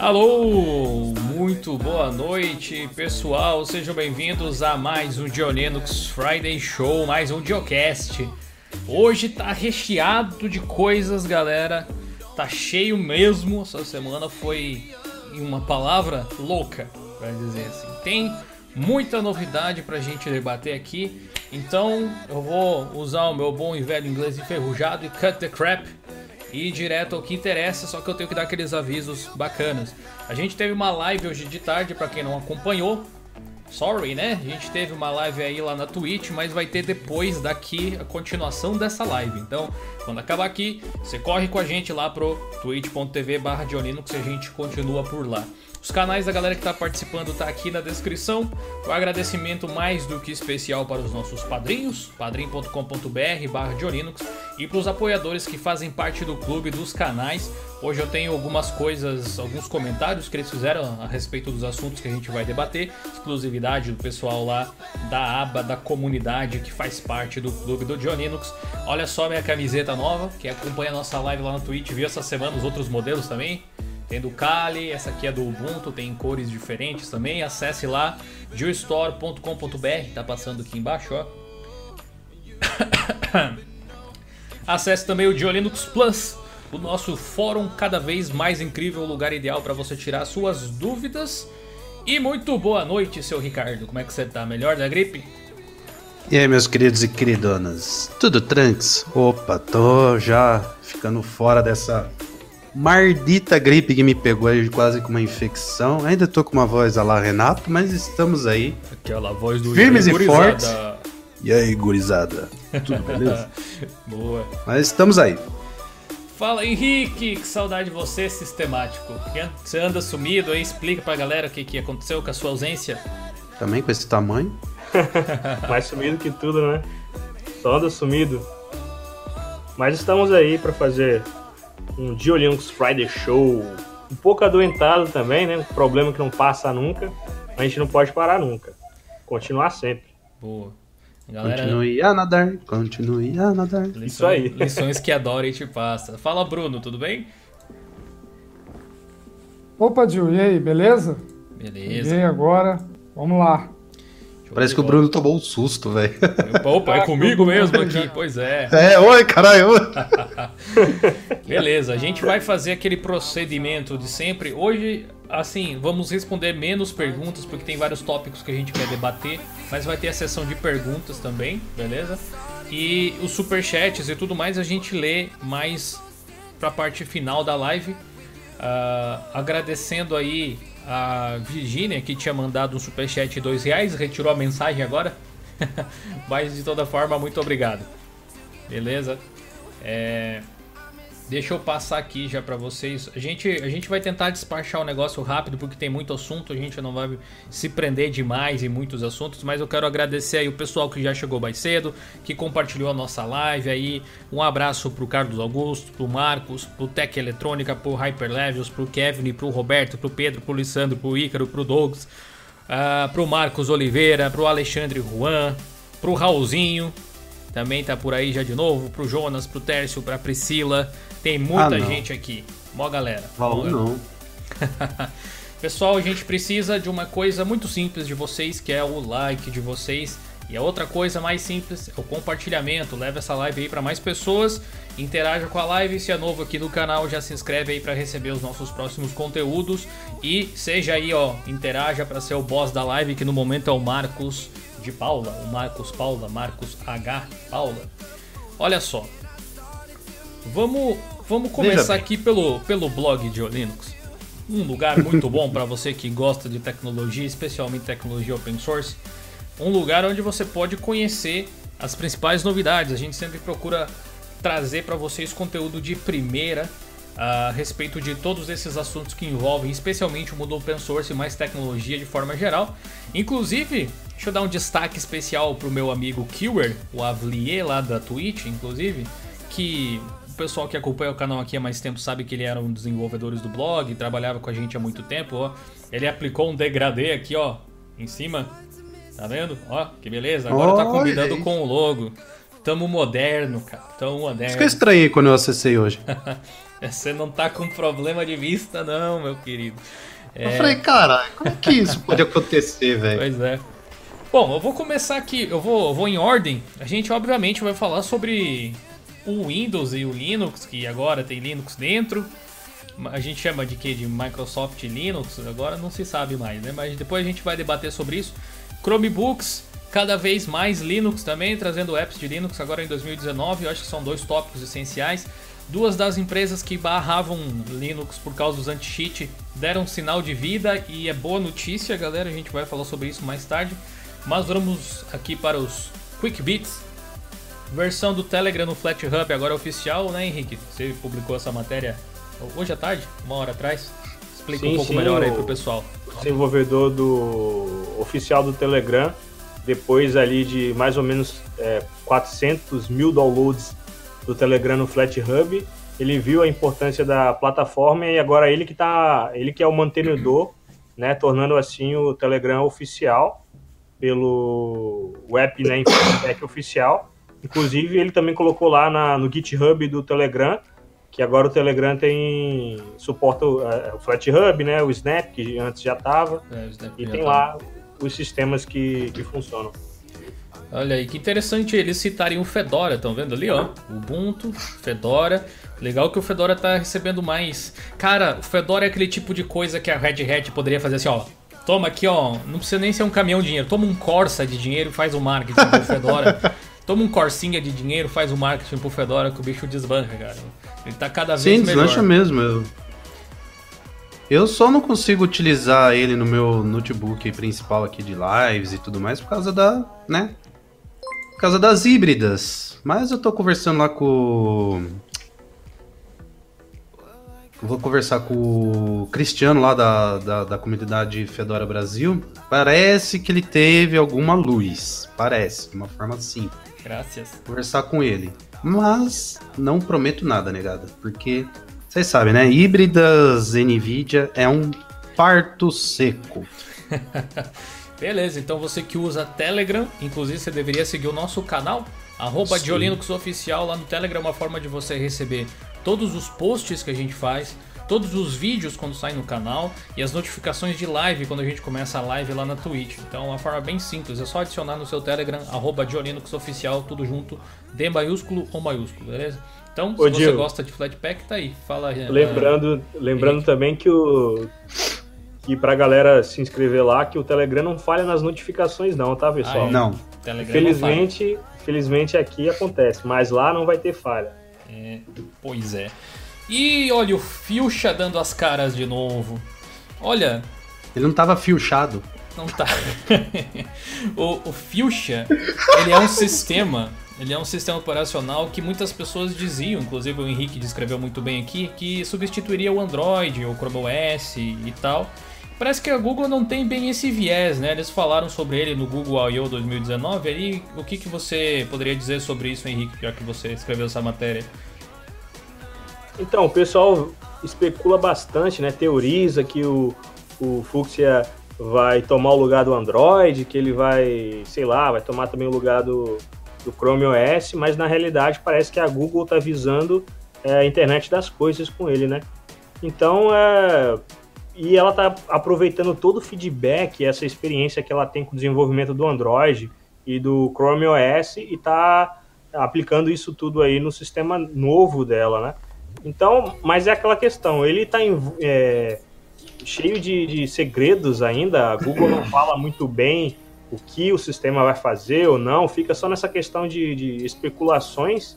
Alô, muito boa noite, pessoal. Sejam bem-vindos a mais um Dionenux Friday Show, mais um Diocast. Hoje tá recheado de coisas, galera. Tá cheio mesmo. Essa semana foi, em uma palavra, louca, para dizer assim. Tem muita novidade pra gente debater aqui. Então, eu vou usar o meu bom e velho inglês enferrujado e cut the crap e ir direto ao que interessa, só que eu tenho que dar aqueles avisos bacanas. A gente teve uma live hoje de tarde, para quem não acompanhou. Sorry, né? A gente teve uma live aí lá na Twitch, mas vai ter depois daqui a continuação dessa live. Então, quando acabar aqui, você corre com a gente lá pro twitch.tv barra que a gente continua por lá. Os canais da galera que está participando tá aqui na descrição. O agradecimento mais do que especial para os nossos padrinhos, padrim.com.br barra e para os apoiadores que fazem parte do clube dos canais. Hoje eu tenho algumas coisas, alguns comentários que eles fizeram a respeito dos assuntos que a gente vai debater. Exclusividade do pessoal lá da aba da comunidade que faz parte do clube do Dioninux. Olha só minha camiseta nova, que acompanha a nossa live lá no Twitch, viu essa semana os outros modelos também. Tem do Kali, essa aqui é do Ubuntu, tem cores diferentes também. Acesse lá geostore.com.br, tá passando aqui embaixo, ó. Acesse também o Diolinux Plus, o nosso fórum cada vez mais incrível, lugar ideal para você tirar suas dúvidas. E muito boa noite, seu Ricardo. Como é que você tá? Melhor da gripe? E aí, meus queridos e queridonas, tudo tranks? Opa, tô já ficando fora dessa mardita gripe que me pegou aí quase com uma infecção. Ainda tô com uma voz a lá Renato, mas estamos aí. Aquela voz do Firmes e fortes. E aí, gurizada? Tudo beleza? Boa. Mas estamos aí. Fala Henrique, que saudade de você, sistemático. Você anda sumido aí, explica pra galera o que, que aconteceu com a sua ausência. Também com esse tamanho. Mais sumido que tudo, né? Só anda sumido. Mas estamos aí para fazer um Dio Linux Friday Show, um pouco adoentado também, né? Um problema que não passa nunca. A gente não pode parar nunca. Continuar sempre. Boa. Galera... Continue a nadar, continue a nadar. Lições, Isso aí. Lições que adora e te passa. Fala, Bruno, tudo bem? Opa, Gil, e aí, beleza? Beleza. E agora? Vamos lá. Parece que o Bruno tomou um susto, velho. Opa, é comigo mesmo aqui, pois é. É, oi, caralho. Beleza, a gente vai fazer aquele procedimento de sempre. Hoje, assim, vamos responder menos perguntas, porque tem vários tópicos que a gente quer debater, mas vai ter a sessão de perguntas também, beleza? E os superchats e tudo mais a gente lê mais pra parte final da live. Uh, agradecendo aí a Virginia, que tinha mandado um superchat de dois reais, retirou a mensagem agora. Mas de toda forma, muito obrigado. Beleza? É... Deixa eu passar aqui já para vocês. A gente, a gente vai tentar despachar o negócio rápido porque tem muito assunto. A gente não vai se prender demais em muitos assuntos. Mas eu quero agradecer aí o pessoal que já chegou mais cedo, que compartilhou a nossa live aí. Um abraço pro Carlos Augusto, pro Marcos, pro Tech Eletrônica, pro Hyperlevels, pro Kevin, pro Roberto, pro Pedro, pro Lissandro, pro Ícaro, pro Douglas, uh, pro Marcos Oliveira, pro Alexandre Juan, pro Raulzinho. Também tá por aí já de novo, pro Jonas, pro Tércio, pra Priscila. Tem muita ah, gente aqui. Mó galera. Valor não. Pessoal, a gente precisa de uma coisa muito simples de vocês, que é o like de vocês. E a outra coisa mais simples é o compartilhamento. Leve essa live aí para mais pessoas. Interaja com a live. Se é novo aqui no canal, já se inscreve aí para receber os nossos próximos conteúdos. E seja aí, ó, interaja para ser o boss da live, que no momento é o Marcos de Paula. O Marcos Paula, Marcos H. Paula. Olha só, Vamos, vamos começar aqui pelo, pelo blog de Linux. Um lugar muito bom para você que gosta de tecnologia, especialmente tecnologia open source. Um lugar onde você pode conhecer as principais novidades. A gente sempre procura trazer para vocês conteúdo de primeira a respeito de todos esses assuntos que envolvem especialmente o mundo open source e mais tecnologia de forma geral. Inclusive, deixa eu dar um destaque especial para o meu amigo Kiwer, o Avlier lá da Twitch, inclusive, que pessoal que acompanha o canal aqui há mais tempo sabe que ele era um dos desenvolvedores do blog, trabalhava com a gente há muito tempo, ó. Ele aplicou um degradê aqui, ó, em cima. Tá vendo? Ó, que beleza. Agora tá combinando com o logo. tamo moderno, cara. Tamo moderno. Fica estranho quando eu acessei hoje. Você não tá com problema de vista, não, meu querido. É... Eu falei, cara, como que isso pode acontecer, velho? Pois é. Bom, eu vou começar aqui, eu vou, eu vou em ordem. A gente, obviamente, vai falar sobre o Windows e o Linux, que agora tem Linux dentro. A gente chama de que? De Microsoft Linux, agora não se sabe mais, né? Mas depois a gente vai debater sobre isso. Chromebooks, cada vez mais Linux também, trazendo apps de Linux agora em 2019. Eu acho que são dois tópicos essenciais. Duas das empresas que barravam Linux por causa dos anti-cheat deram sinal de vida e é boa notícia, galera. A gente vai falar sobre isso mais tarde. Mas vamos aqui para os Quick Bits. Versão do Telegram no Flat Hub agora é oficial, né, Henrique? Você publicou essa matéria hoje à tarde, uma hora atrás. Explica sim, um pouco sim, melhor aí pro pessoal. O desenvolvedor do oficial do Telegram, depois ali de mais ou menos é, 400 mil downloads do Telegram no Flat Hub, ele viu a importância da plataforma e agora ele que tá, ele que é o mantenedor, né, tornando assim o Telegram oficial pelo web, né, Infotech oficial. Inclusive, ele também colocou lá na, no GitHub do Telegram que agora o Telegram tem suporta o, é, o Flat Hub, né, o Snap, que antes já estava, é, e tem tá. lá os sistemas que, que funcionam. Olha aí, que interessante eles citarem o Fedora, estão vendo ali, ó? Ubuntu, Fedora. Legal que o Fedora tá recebendo mais. Cara, o Fedora é aquele tipo de coisa que a Red Hat poderia fazer assim, ó. Toma aqui, ó. Não precisa nem ser um caminhão de dinheiro. Toma um Corsa de dinheiro e faz o marketing do Fedora. Toma um Corsinha de dinheiro, faz o marketing pro Fedora que o bicho desbanca, cara. Ele tá cada vez Sim, melhor. Sim, deslancha mesmo. Eu... eu só não consigo utilizar ele no meu notebook principal aqui de lives e tudo mais por causa da, né? Por causa das híbridas. Mas eu tô conversando lá com Vou conversar com o Cristiano lá da, da, da, comunidade Fedora Brasil. Parece que ele teve alguma luz. Parece, de uma forma simples. Graças. Conversar com ele. Mas não prometo nada, negada. Porque vocês sabem, né? Híbridas Nvidia é um parto seco. Beleza, então você que usa Telegram, inclusive você deveria seguir o nosso canal, arroba Oficial lá no Telegram, é uma forma de você receber todos os posts que a gente faz, todos os vídeos quando saem no canal e as notificações de live quando a gente começa a live lá na Twitch. Então, é uma forma bem simples, é só adicionar no seu Telegram, arroba Oficial, tudo junto, D maiúsculo ou maiúsculo, beleza? Então, se Ô, você gosta de Flatpak, tá aí. Fala Lembrando, uh, lembrando também que o que pra galera se inscrever lá, que o Telegram não falha nas notificações não, tá, pessoal? Ah, é. Não. Telegram felizmente, não felizmente aqui acontece, mas lá não vai ter falha. É, pois é. E olha o Fuchsia dando as caras de novo. Olha. Ele não tava filchado. Não tá. o, o Fuchsia, ele é um sistema. Ele é um sistema operacional que muitas pessoas diziam, inclusive o Henrique descreveu muito bem aqui, que substituiria o Android, o Chrome OS e tal. Parece que a Google não tem bem esse viés, né? Eles falaram sobre ele no Google I.O. 2019. Aí, o que, que você poderia dizer sobre isso, Henrique, já que você escreveu essa matéria? Então, o pessoal especula bastante, né? Teoriza que o, o Fuchsia vai tomar o lugar do Android, que ele vai, sei lá, vai tomar também o lugar do, do Chrome OS, mas na realidade parece que a Google está visando é, a internet das coisas com ele, né? Então, é, e ela está aproveitando todo o feedback, essa experiência que ela tem com o desenvolvimento do Android e do Chrome OS e está aplicando isso tudo aí no sistema novo dela, né? Então, mas é aquela questão, ele está é, cheio de, de segredos ainda, a Google não fala muito bem o que o sistema vai fazer ou não, fica só nessa questão de, de especulações,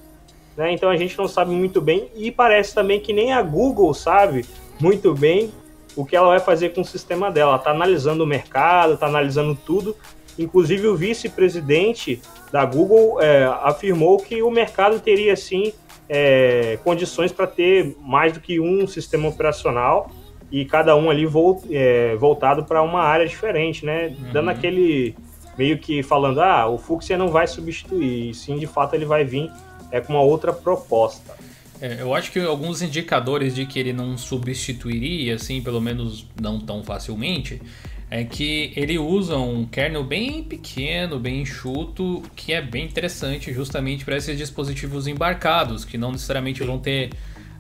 né? Então a gente não sabe muito bem e parece também que nem a Google sabe muito bem o que ela vai fazer com o sistema dela. Ela está analisando o mercado, está analisando tudo. Inclusive, o vice-presidente da Google é, afirmou que o mercado teria sim é, condições para ter mais do que um sistema operacional e cada um ali volt, é, voltado para uma área diferente, né? Uhum. Dando aquele meio que falando, ah, o Fuchsia não vai substituir, e sim, de fato, ele vai vir é, com uma outra proposta. É, eu acho que alguns indicadores de que ele não substituiria, assim, pelo menos não tão facilmente, é que ele usa um kernel bem pequeno, bem enxuto, que é bem interessante justamente para esses dispositivos embarcados, que não necessariamente vão ter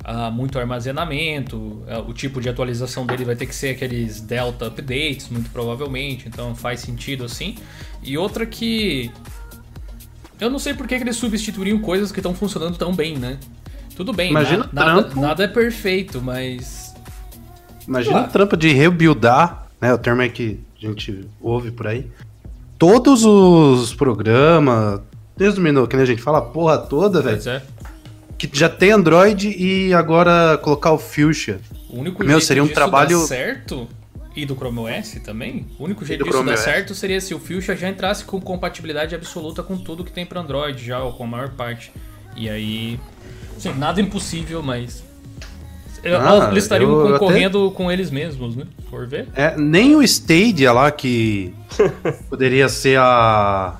uh, muito armazenamento, uh, o tipo de atualização dele vai ter que ser aqueles Delta Updates, muito provavelmente, então faz sentido assim. E outra que. Eu não sei por que, que eles substituiriam coisas que estão funcionando tão bem, né? Tudo bem, Imagina na, nada, nada é perfeito, mas. Imagina o trampo de rebuildar né? O termo é que a gente ouve por aí. Todos os programas, desde o minuto que a gente fala a porra toda, velho. É. Que já tem Android e agora colocar o Fuchsia. O único Meu, seria um trabalho certo e do Chrome OS também. O único jeito disso dar certo seria se o Fuchsia já entrasse com compatibilidade absoluta com tudo que tem para Android já, ou com a maior parte. E aí, sim, nada impossível, mas ah, eles estariam concorrendo até... com eles mesmos, né? Por ver. É, nem o Stadia lá, que poderia ser a,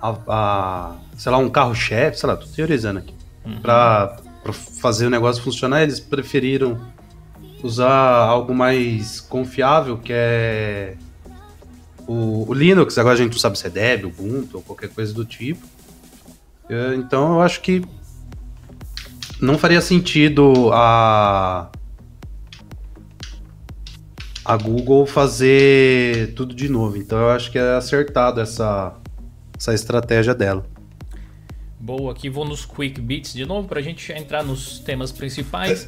a, a. sei lá, um carro-chefe, sei lá, tô teorizando aqui. Uhum. Pra, pra fazer o negócio funcionar, eles preferiram usar algo mais confiável, que é o, o, Linux. Agora a gente não sabe se é Debian, Ubuntu ou qualquer coisa do tipo. Então eu acho que não faria sentido a a Google fazer tudo de novo. Então eu acho que é acertado essa essa estratégia dela. Boa, aqui vou nos quick beats de novo para a gente entrar nos temas principais.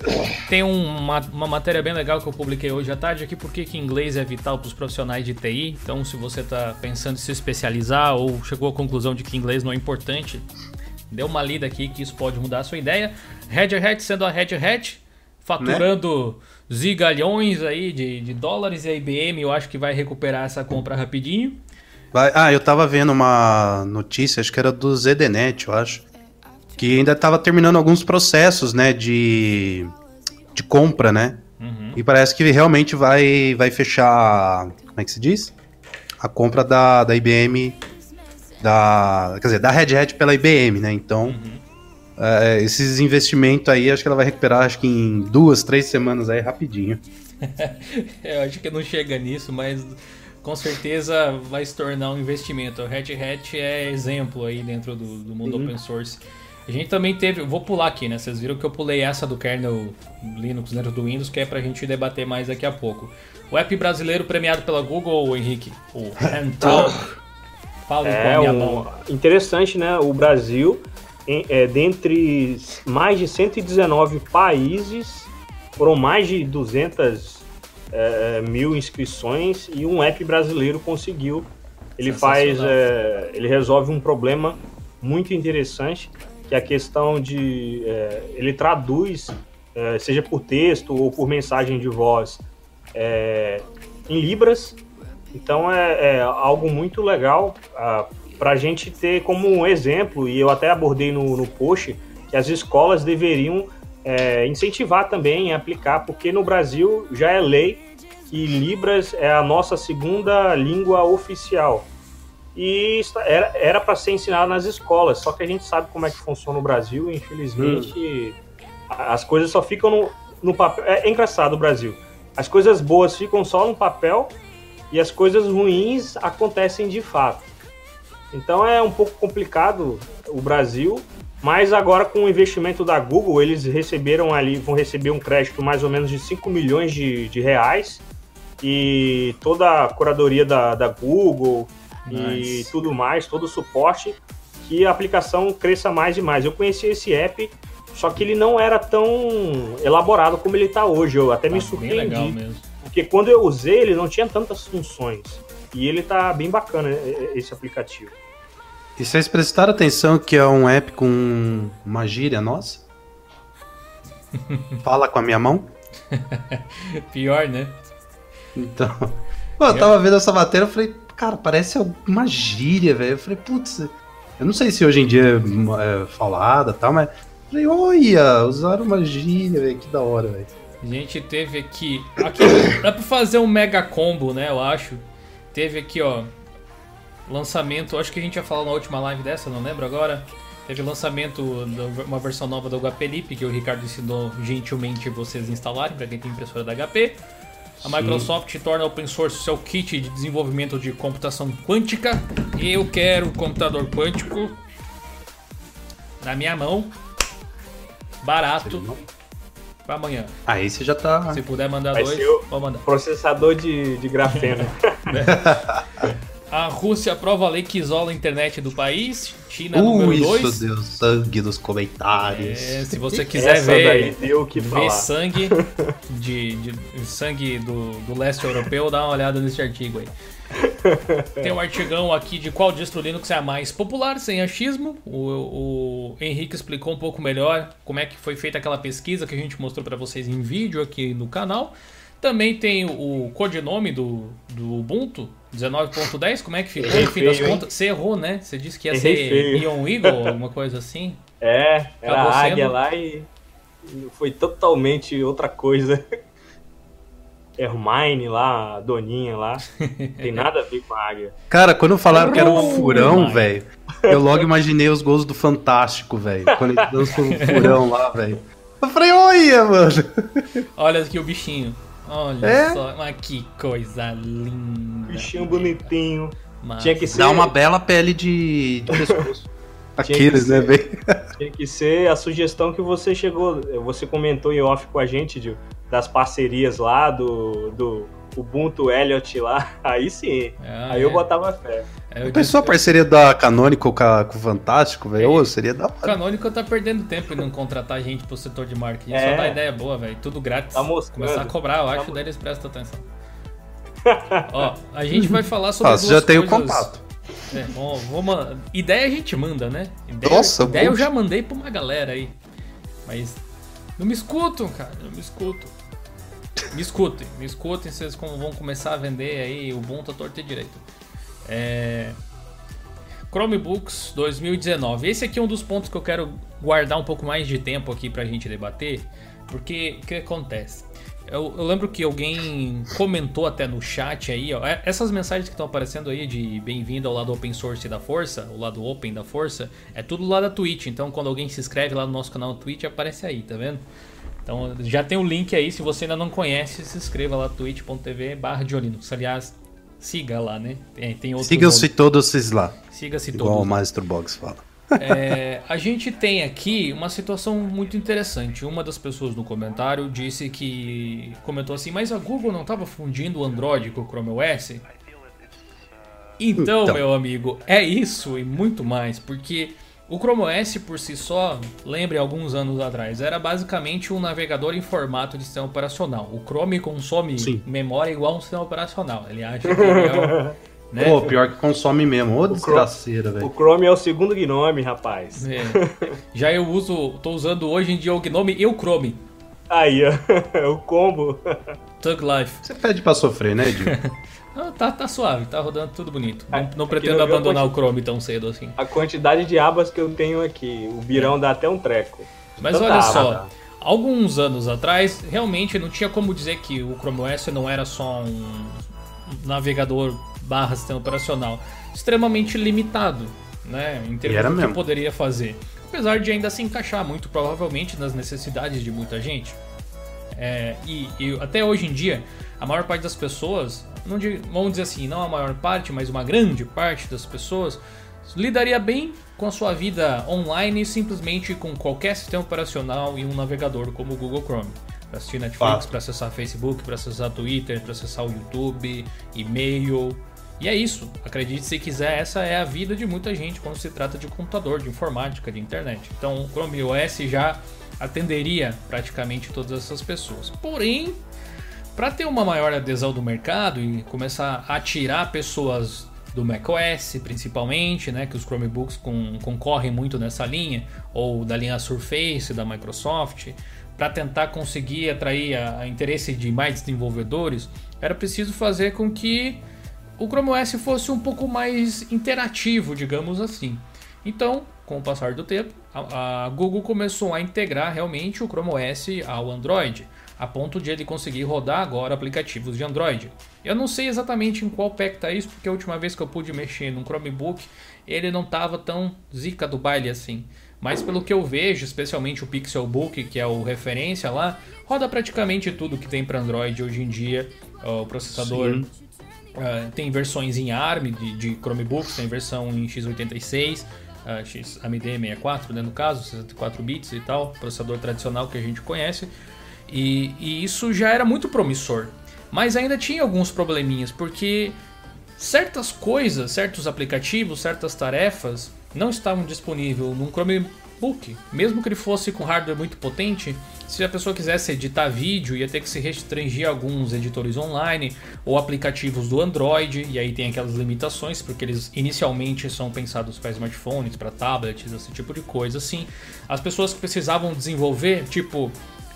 Tem uma, uma matéria bem legal que eu publiquei hoje à tarde aqui, porque que inglês é vital para os profissionais de TI. Então, se você está pensando em se especializar ou chegou à conclusão de que inglês não é importante, dê uma lida aqui que isso pode mudar a sua ideia. Red Hat sendo a Red Hat, faturando né? zigalhões aí de, de dólares e a IBM eu acho que vai recuperar essa compra rapidinho. Vai, ah, eu tava vendo uma notícia, acho que era do ZDNet, eu acho, que ainda tava terminando alguns processos, né, de, de compra, né? Uhum. E parece que realmente vai, vai fechar, como é que se diz? A compra da, da IBM, da, quer dizer, da Red Hat pela IBM, né? Então, uhum. Uh, esses investimentos aí, acho que ela vai recuperar acho que em duas, três semanas aí rapidinho. Eu acho que não chega nisso, mas com certeza vai se tornar um investimento. O Red Hat é exemplo aí dentro do, do mundo uhum. open source. A gente também teve, vou pular aqui, né? Vocês viram que eu pulei essa do kernel Linux dentro do Windows, que é pra gente debater mais daqui a pouco. O app brasileiro premiado pela Google, Henrique, o Handtalk. Fala é, a um. Interessante, né? O Brasil é, dentre mais de 119 países, foram mais de 200 é, mil inscrições e um app brasileiro conseguiu. Ele faz, é, ele resolve um problema muito interessante, que é a questão de, é, ele traduz, é, seja por texto ou por mensagem de voz, é, em libras. Então é, é algo muito legal. Ah, para a gente ter como um exemplo, e eu até abordei no, no post, que as escolas deveriam é, incentivar também a aplicar, porque no Brasil já é lei que Libras é a nossa segunda língua oficial. E era para ser ensinado nas escolas, só que a gente sabe como é que funciona no Brasil, e infelizmente hum. as coisas só ficam no, no papel. É, é engraçado o Brasil. As coisas boas ficam só no papel e as coisas ruins acontecem de fato. Então é um pouco complicado o Brasil, mas agora com o investimento da Google, eles receberam ali, vão receber um crédito mais ou menos de 5 milhões de, de reais e toda a curadoria da, da Google nice. e tudo mais, todo o suporte, que a aplicação cresça mais e mais. Eu conheci esse app, só que ele não era tão elaborado como ele está hoje. Eu até ah, me surpreendi. Porque quando eu usei, ele não tinha tantas funções. E ele tá bem bacana, é, é, esse aplicativo. E vocês prestaram atenção que é um app com uma gíria nossa? Fala com a minha mão? Pior, né? Então. Pô, eu tava vendo essa matéria e falei, cara, parece uma gíria, velho. Eu falei, putz, eu não sei se hoje em dia é, é falada e tal, mas. Falei, olha, usaram uma gíria, velho, que da hora, velho. A gente teve aqui. Aqui dá pra fazer um mega combo, né? Eu acho. Teve aqui, ó. Lançamento, acho que a gente ia falar na última live dessa, não lembro agora. Teve lançamento de uma versão nova do HP Lip, que o Ricardo ensinou gentilmente vocês instalarem para quem tem impressora da HP. A Microsoft torna open source seu kit de desenvolvimento de computação quântica. Eu quero o computador quântico na minha mão, barato, para amanhã. Aí você já tá. Se puder mandar Vai dois, vou mandar. Processador de, de grafeno. A Rússia aprova a lei que isola a internet do país. China número Uh, isso 2. deu sangue nos comentários. É, se você quiser Essa ver, deu o que ver falar. sangue de, de- sangue do, do leste europeu, dá uma olhada nesse artigo aí. Tem um artigão aqui de qual distro Linux é a mais popular, sem achismo. O, o Henrique explicou um pouco melhor como é que foi feita aquela pesquisa que a gente mostrou para vocês em vídeo aqui no canal. Também tem o codinome do, do Ubuntu, 19.10. Como é que ficou? Errei No fim das contas, você errou, né? Você disse que ia Errei ser feio. Ion Eagle, alguma coisa assim. É, era Acabou a águia sendo. lá e foi totalmente outra coisa. Hermione lá, a doninha lá. Tem nada a ver com a águia. Cara, quando falaram que era um furão, velho, eu logo imaginei os gols do Fantástico, velho. Quando ele dançou um furão lá, velho. Eu falei, olha, mano. Olha aqui o bichinho. Olha É? só, mas que coisa linda. Bichinho bonitinho. Massa. Tinha que ser, Dá uma bela pele de, de pescoço. Tinha Aqueles, que né, ser. velho? tinha que ser a sugestão que você chegou. Você comentou em off com a gente de, das parcerias lá, do, do Ubuntu Elliot lá. Aí sim. Ah, Aí eu é. botava fé. É, eu Pensou a disse- parceria da Canonical com, a- com o Fantástico, velho? Ô, seria da O hora. Canônico tá perdendo tempo em não contratar gente pro setor de marketing. É. Só dá ideia boa, velho. Tudo grátis. Tá moscando. Começar a cobrar, eu Tá acho, mo- daí eles prestam atenção. Ó, a gente vai falar sobre Ah, duas você já tem o contato. É, bom, vou Ideia a gente manda, né? Ideia, Nossa, ideia eu já mandei pra uma galera aí. Mas não me escutam, cara. Não me escutam. Me escutem, me escutem, vocês como vão começar a vender aí o Ubuntu à torta e direito. É... Chromebooks 2019. Esse aqui é um dos pontos que eu quero guardar um pouco mais de tempo aqui pra gente debater, porque o que acontece? Eu, eu lembro que alguém comentou até no chat aí, ó, é- essas mensagens que estão aparecendo aí de bem-vindo ao lado open source da força, o lado open da força, é tudo lá da Twitch. Então quando alguém se inscreve lá no nosso canal Twitch, aparece aí, tá vendo? Então já tem o link aí, se você ainda não conhece, se inscreva lá twitch.tv barra Diolinux. Aliás, siga lá, né? Tem, tem outros Sigam-se todos lá. Siga-se Igual o todos. Maestro Box fala. É, a gente tem aqui uma situação muito interessante. Uma das pessoas no comentário disse que comentou assim, mas a Google não estava fundindo o Android com o Chrome OS? Então, Então. meu amigo, é isso e muito mais, porque o Chrome OS por si só, lembre alguns anos atrás, era basicamente um navegador em formato de sistema operacional. O Chrome consome Sim. memória igual um sistema operacional. Ele acha que é o, né? Pô, pior que consome mesmo. Ô, desgraceira, O velho. Chrome é o segundo gnome, rapaz. É. Já eu uso, tô usando hoje em dia o Gnome e o Chrome. Aí, ó. o combo. Thug Life. Você pede pra sofrer, né, Edil? Ah, tá, tá suave, tá rodando tudo bonito. Não, não pretendo abandonar o Chrome tão cedo assim. A quantidade de abas que eu tenho aqui. O birão dá até um treco. Mas Tanta olha só, alguns anos atrás, realmente não tinha como dizer que o Chrome OS não era só um navegador barra sistema operacional. Extremamente limitado, né? Em termos do que mesmo. poderia fazer. Apesar de ainda se encaixar muito provavelmente nas necessidades de muita gente. É, e, e até hoje em dia, a maior parte das pessoas, não digo- vamos dizer assim, não a maior parte, mas uma grande parte das pessoas, lidaria bem com a sua vida online simplesmente com qualquer sistema operacional e um navegador como o Google Chrome. Para assistir Netflix, para acessar Facebook, para acessar Twitter, para acessar o YouTube, e-mail. E é isso. Acredite se quiser, essa é a vida de muita gente quando se trata de computador, de informática, de internet. Então o Chrome OS já atenderia praticamente todas essas pessoas. Porém, para ter uma maior adesão do mercado e começar a tirar pessoas do macOS, principalmente, né, que os Chromebooks com- concorrem muito nessa linha, ou da linha Surface da Microsoft, para tentar conseguir atrair a, a interesse de mais desenvolvedores, era preciso fazer com que o Chrome OS fosse um pouco mais interativo, digamos assim. Então, com o passar do tempo, a, a Google começou a integrar realmente o Chrome OS ao Android, a ponto de ele conseguir rodar agora aplicativos de Android. Eu não sei exatamente em qual pé que tá isso, porque a última vez que eu pude mexer num Chromebook, ele não estava tão zica do baile assim. Mas pelo que eu vejo, especialmente o Pixelbook, que é o referência lá, roda praticamente tudo que tem para Android hoje em dia. O processador uh, tem versões em ARM de, de Chromebooks, tem versão em x86, uh, XAMD64, né, no caso, 64 bits e tal, processador tradicional que a gente conhece. E, e isso já era muito promissor. Mas ainda tinha alguns probleminhas, porque certas coisas, certos aplicativos, certas tarefas não estavam disponíveis num Mesmo que ele fosse com hardware muito potente, se a pessoa quisesse editar vídeo, ia ter que se restringir a alguns editores online ou aplicativos do Android, e aí tem aquelas limitações, porque eles inicialmente são pensados para smartphones, para tablets, esse tipo de coisa assim. As pessoas que precisavam desenvolver, tipo,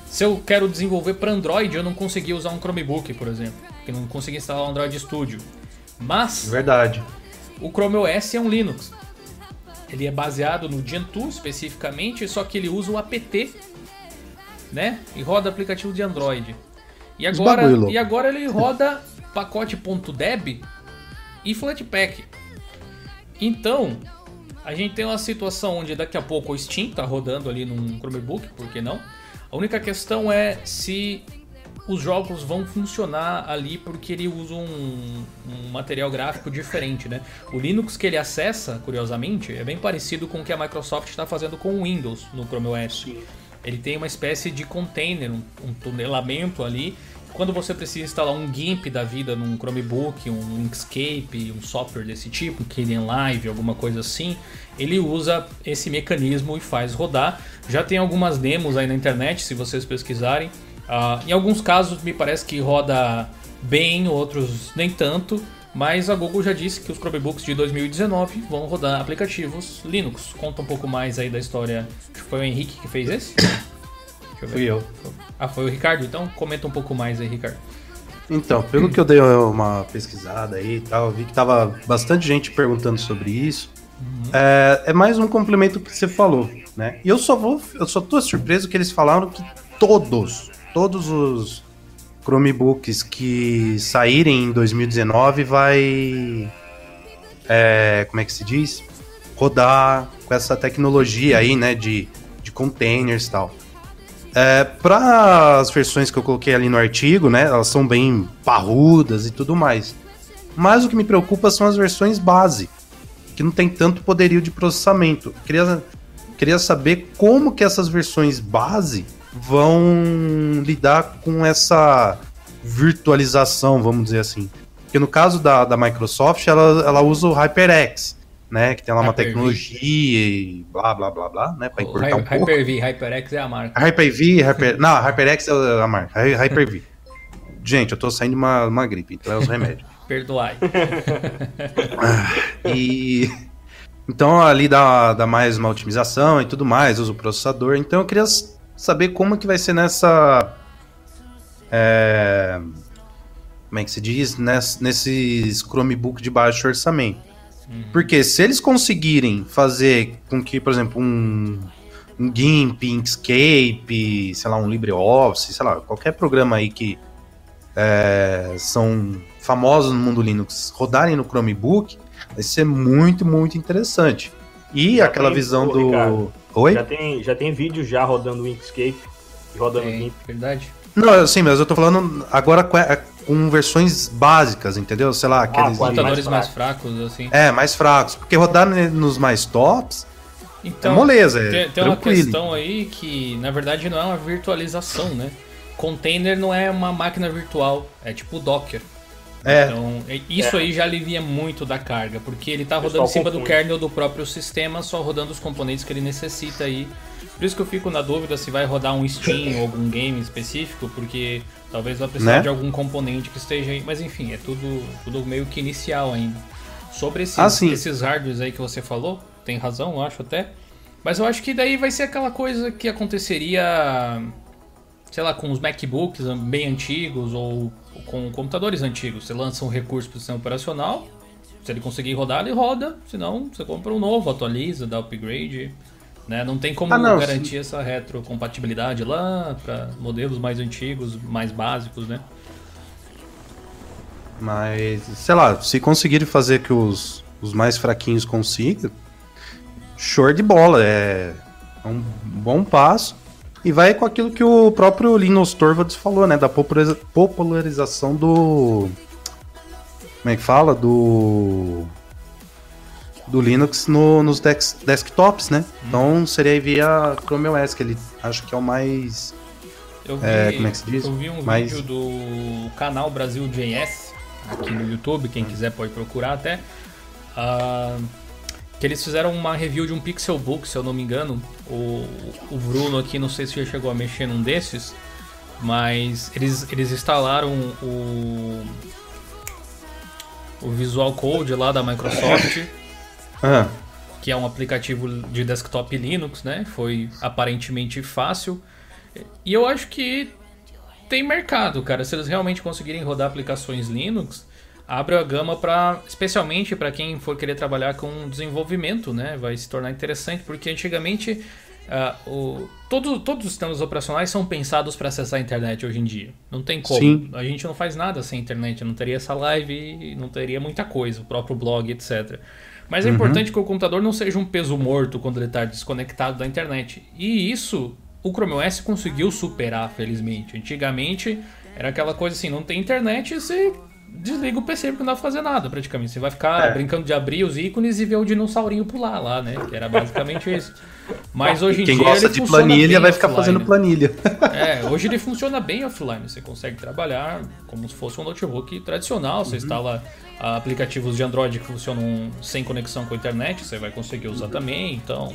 se eu quero desenvolver para Android, eu não conseguia usar um Chromebook, por exemplo, porque não conseguia instalar o Android Studio. Mas Verdade. o Chrome OS é um Linux. Ele é baseado no Gentoo especificamente, só que ele usa o apt, né? E roda aplicativo de Android. E agora, e agora ele roda pacote.deb e Flatpak. Então, a gente tem uma situação onde daqui a pouco o Steam tá rodando ali num Chromebook, por que não? A única questão é se os jogos vão funcionar ali porque ele usa um, um material gráfico diferente, né? O Linux que ele acessa, curiosamente, é bem parecido com o que a Microsoft está fazendo com o Windows no Chrome OS. Ele tem uma espécie de container, um, um tunelamento ali. Quando você precisa instalar um GIMP da vida num Chromebook, um Inkscape, um software desse tipo, Kdenlive, Live, alguma coisa assim, ele usa esse mecanismo e faz rodar. Já tem algumas demos aí na internet, se vocês pesquisarem. Ah, em alguns casos me parece que roda bem, outros nem tanto. Mas a Google já disse que os Chromebooks de 2019 vão rodar aplicativos Linux. Conta um pouco mais aí da história. Acho que foi o Henrique que fez esse? Deixa eu ver. Fui eu. Ah, foi o Ricardo? Então comenta um pouco mais aí, Ricardo. Então, pelo que eu dei uma pesquisada aí e tal, vi que tava bastante gente perguntando sobre isso. É, é mais um complemento que você falou, né? E eu só vou, eu só tô surpreso que eles falaram que todos, todos os Chromebooks que saírem em 2019 vai, é, como é que se diz? Rodar com essa tecnologia aí, né, de, de containers e tal. É, para as versões que eu coloquei ali no artigo, né, elas são bem parrudas e tudo mais. Mas o que me preocupa são as versões base, que não tem tanto poderio de processamento. Queria, queria saber como que essas versões base vão lidar com essa virtualização, vamos dizer assim. Porque no caso da, da Microsoft, ela, ela usa o HyperX, né, que tem lá uma Hyper-V. tecnologia e blá blá blá blá, né, para O encurtar um Hy- pouco. Hyper-V, HyperX é a marca. Hyper-V, Hyper... Não, HyperX é a marca. Hy- Hyper-V. Gente, eu tô saindo de uma, uma gripe, então é os remédios. Perdoai. E. Então ali dá, dá mais uma otimização e tudo mais, usa o processador. Então eu queria saber como que vai ser nessa. é, como é que se diz? Ness- nesses Chromebook de baixo orçamento. Porque se eles conseguirem fazer com que, por exemplo, um, um GIMP, Inkscape, sei lá, um LibreOffice, sei lá, qualquer programa aí que é, são famosos no mundo Linux rodarem no Chromebook, vai ser muito, muito interessante. E Já aquela visão do. Ricardo, Oi? Já tem, já tem vídeo já rodando o Inkscape e rodando o É, GIMP. verdade. Não, sim, mas eu tô falando agora com, é, com versões básicas, entendeu? Sei lá, aqueles. com a- de- Computadores mais, mais fracos, assim. é, mais fracos. Porque rodar nos mais tops Então, é moleza, é tem, tem uma tranquilo. questão aí que, na verdade, não é uma virtualização, né? Container não é uma máquina virtual, é tipo Docker. É. Então, é- isso aí já alivia muito da carga, porque ele tá O rodando em cima do kernel do próprio sistema, só rodando os componentes que ele necessita aí. Por isso que eu fico na dúvida se vai rodar um Steam ou algum game específico, porque talvez vai precisar Né? de algum componente que esteja aí. Mas enfim, é tudo, tudo meio que inicial ainda. Sobre esses, Ah, sim. esses hardwares aí que você falou, tem razão, eu acho até. Mas eu acho que daí vai ser aquela coisa que aconteceria, sei lá, com os MacBooks bem antigos ou com computadores antigos. Você lança um recurso para o sistema operacional, se ele conseguir rodar, ele roda. Senão, você compra um novo, atualiza, dá upgrade. Né? Não tem como Ah, não, garantir essa retrocompatibilidade lá para modelos mais antigos, mais básicos, né? Mas, sei lá, se conseguirem fazer que os, os mais fraquinhos consigam, show de bola. É, É um bom passo. E vai com aquilo que o próprio Linus Torvalds falou, né? Da popularização do. Como é que fala? Do. Do Linux no, nos dex, desktops, né? Hum. Então seria via Chrome OS, que ele acho que é o mais. Eu vi, é, como é que se diz? Eu vi um mais... vídeo do canal Brasil JS aqui no YouTube, quem quiser pode procurar até. Uh, que eles fizeram uma review de um Pixelbook, se eu não me engano. O, o Bruno aqui, não sei se já chegou a mexer num desses, mas eles, eles instalaram o, o Visual Code lá da Microsoft, ah. que é um aplicativo de desktop Linux, né? Foi aparentemente fácil. E eu acho que tem mercado, cara. Se eles realmente conseguirem rodar aplicações Linux, abre a gama para, especialmente para quem for querer trabalhar com desenvolvimento, né? Vai se tornar interessante, porque antigamente uh, o, todo, todos os sistemas operacionais são pensados para acessar a internet hoje em dia. Não tem como. Sim. A gente não faz nada sem internet, não teria essa live, não teria muita coisa, o próprio blog, etc. Mas é uhum. importante que o computador não seja um peso morto quando ele está desconectado da internet. E isso o Chrome OS conseguiu superar, felizmente. Antigamente era aquela coisa assim, não tem internet, você desliga o PC porque não dá pra fazer nada, praticamente. Você vai ficar é. brincando de abrir os ícones e ver o dinossaurinho pular lá, né? Que era basicamente isso. Mas hoje em Quem dia. Quem gosta de planilha vai ficar offline. fazendo planilha. É, hoje ele funciona bem offline. Você consegue trabalhar como se fosse um notebook tradicional. Você uhum. instala aplicativos de Android que funcionam sem conexão com a internet, você vai conseguir usar uhum. também. Então,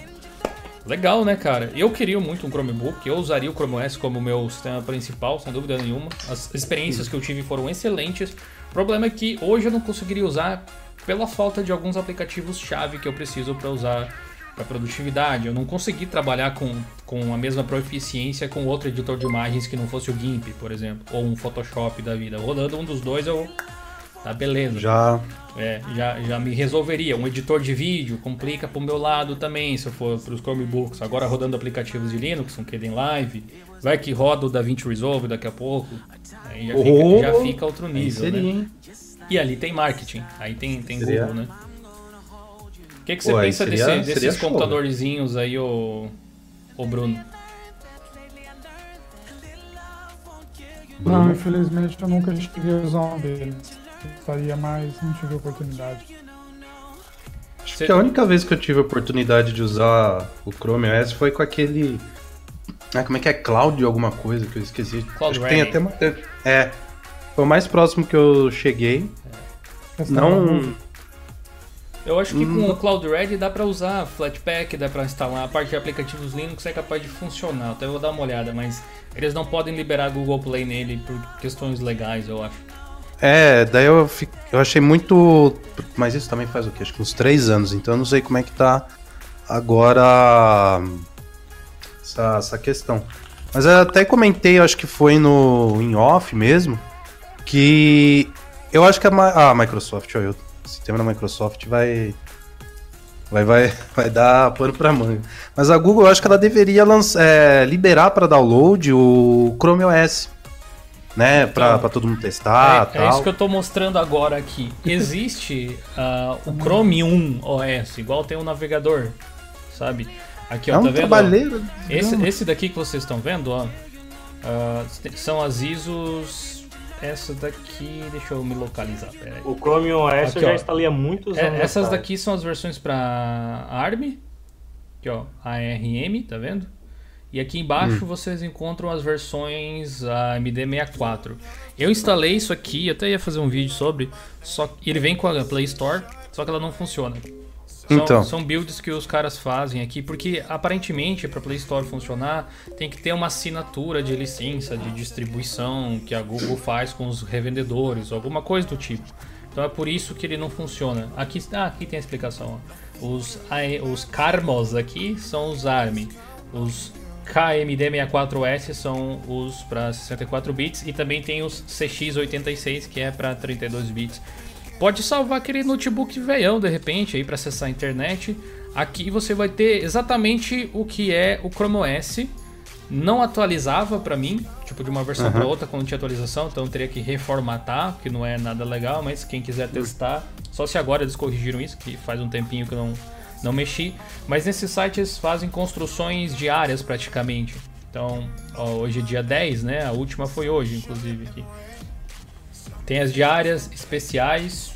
Legal, né, cara? Eu queria muito um Chromebook, eu usaria o Chrome OS como meu sistema principal, sem dúvida nenhuma. As experiências que eu tive foram excelentes. O problema é que hoje eu não conseguiria usar pela falta de alguns aplicativos-chave que eu preciso para usar para produtividade. Eu não consegui trabalhar com, com a mesma proficiência com outro editor de imagens que não fosse o GIMP, por exemplo, ou um Photoshop da vida. Rodando um dos dois, eu Tá beleza. Já. É, já, já me resolveria. Um editor de vídeo complica pro meu lado também, se eu for pros Chromebooks. Agora rodando aplicativos de Linux, um Kden Live. Vai que roda o DaVinci Resolve daqui a pouco. Aí já, oh, fica, já fica, outro nível, seria, né? E ali tem marketing. Aí tem, tem Google, né? O que, que você Pô, pensa seria, desse, desses computadorzinhos aí, ô, ô Bruno? Não, infelizmente eu nunca cheguei a usar um deles gostaria mais, não tive oportunidade. Acho Você... que a única vez que eu tive a oportunidade de usar o Chrome OS foi com aquele. Ah, como é que é? Cloud alguma coisa que eu esqueci. Cloud Acho que tem até uma... É. Foi o mais próximo que eu cheguei. É. Não. Eu acho que hum. com o Cloud Red dá para usar Flatpak, dá para instalar a parte de aplicativos Linux é capaz de funcionar. Até vou dar uma olhada, mas eles não podem liberar Google Play nele por questões legais, eu acho. É, daí eu, fico, eu achei muito. Mas isso também faz o quê? Acho que uns três anos, então eu não sei como é que tá agora essa, essa questão. Mas eu até comentei, acho que foi no em off mesmo, que eu acho que a, a Microsoft, o sistema da Microsoft vai vai vai vai dar pano para manga. Mas a Google, eu acho que ela deveria lançar, é, liberar para download o Chrome OS né? Pra, então, pra todo mundo testar. É, é, isso que eu tô mostrando agora aqui. Existe uh, o Chrome 1 OS, igual tem o um navegador, sabe? Aqui, ó, é um tá vendo? Trabalheiro, esse, esse daqui que vocês estão vendo, ó. Uh, são as ISOs. Essa daqui, deixa eu me localizar. O Chrome OS aqui, eu já instalei há muitos é, anos. Essas daqui são as versões para ARM. Aqui, ó, ARM, tá vendo? E aqui embaixo hum. vocês encontram as versões AMD64. Eu instalei isso aqui, até ia fazer um vídeo sobre, só ele vem com a Play Store, só que ela não funciona. São, então. são builds que os caras fazem aqui, porque aparentemente para Play Store funcionar tem que ter uma assinatura de licença de distribuição que a Google faz com os revendedores, alguma coisa do tipo. Então é por isso que ele não funciona. Aqui, ah, aqui tem a explicação. Os, os Carmos aqui são os ARM. Os KMD64S são os para 64 bits e também tem os CX86 que é para 32 bits. Pode salvar aquele notebook veião de repente aí para acessar a internet. Aqui você vai ter exatamente o que é o Chrome OS. Não atualizava para mim, tipo de uma versão uhum. para outra quando tinha atualização, então teria que reformatar, que não é nada legal, mas quem quiser testar, só se agora eles corrigiram isso, que faz um tempinho que eu não não mexi. Mas nesses sites fazem construções diárias praticamente. Então, ó, hoje é dia 10, né? A última foi hoje, inclusive. Aqui. Tem as diárias especiais.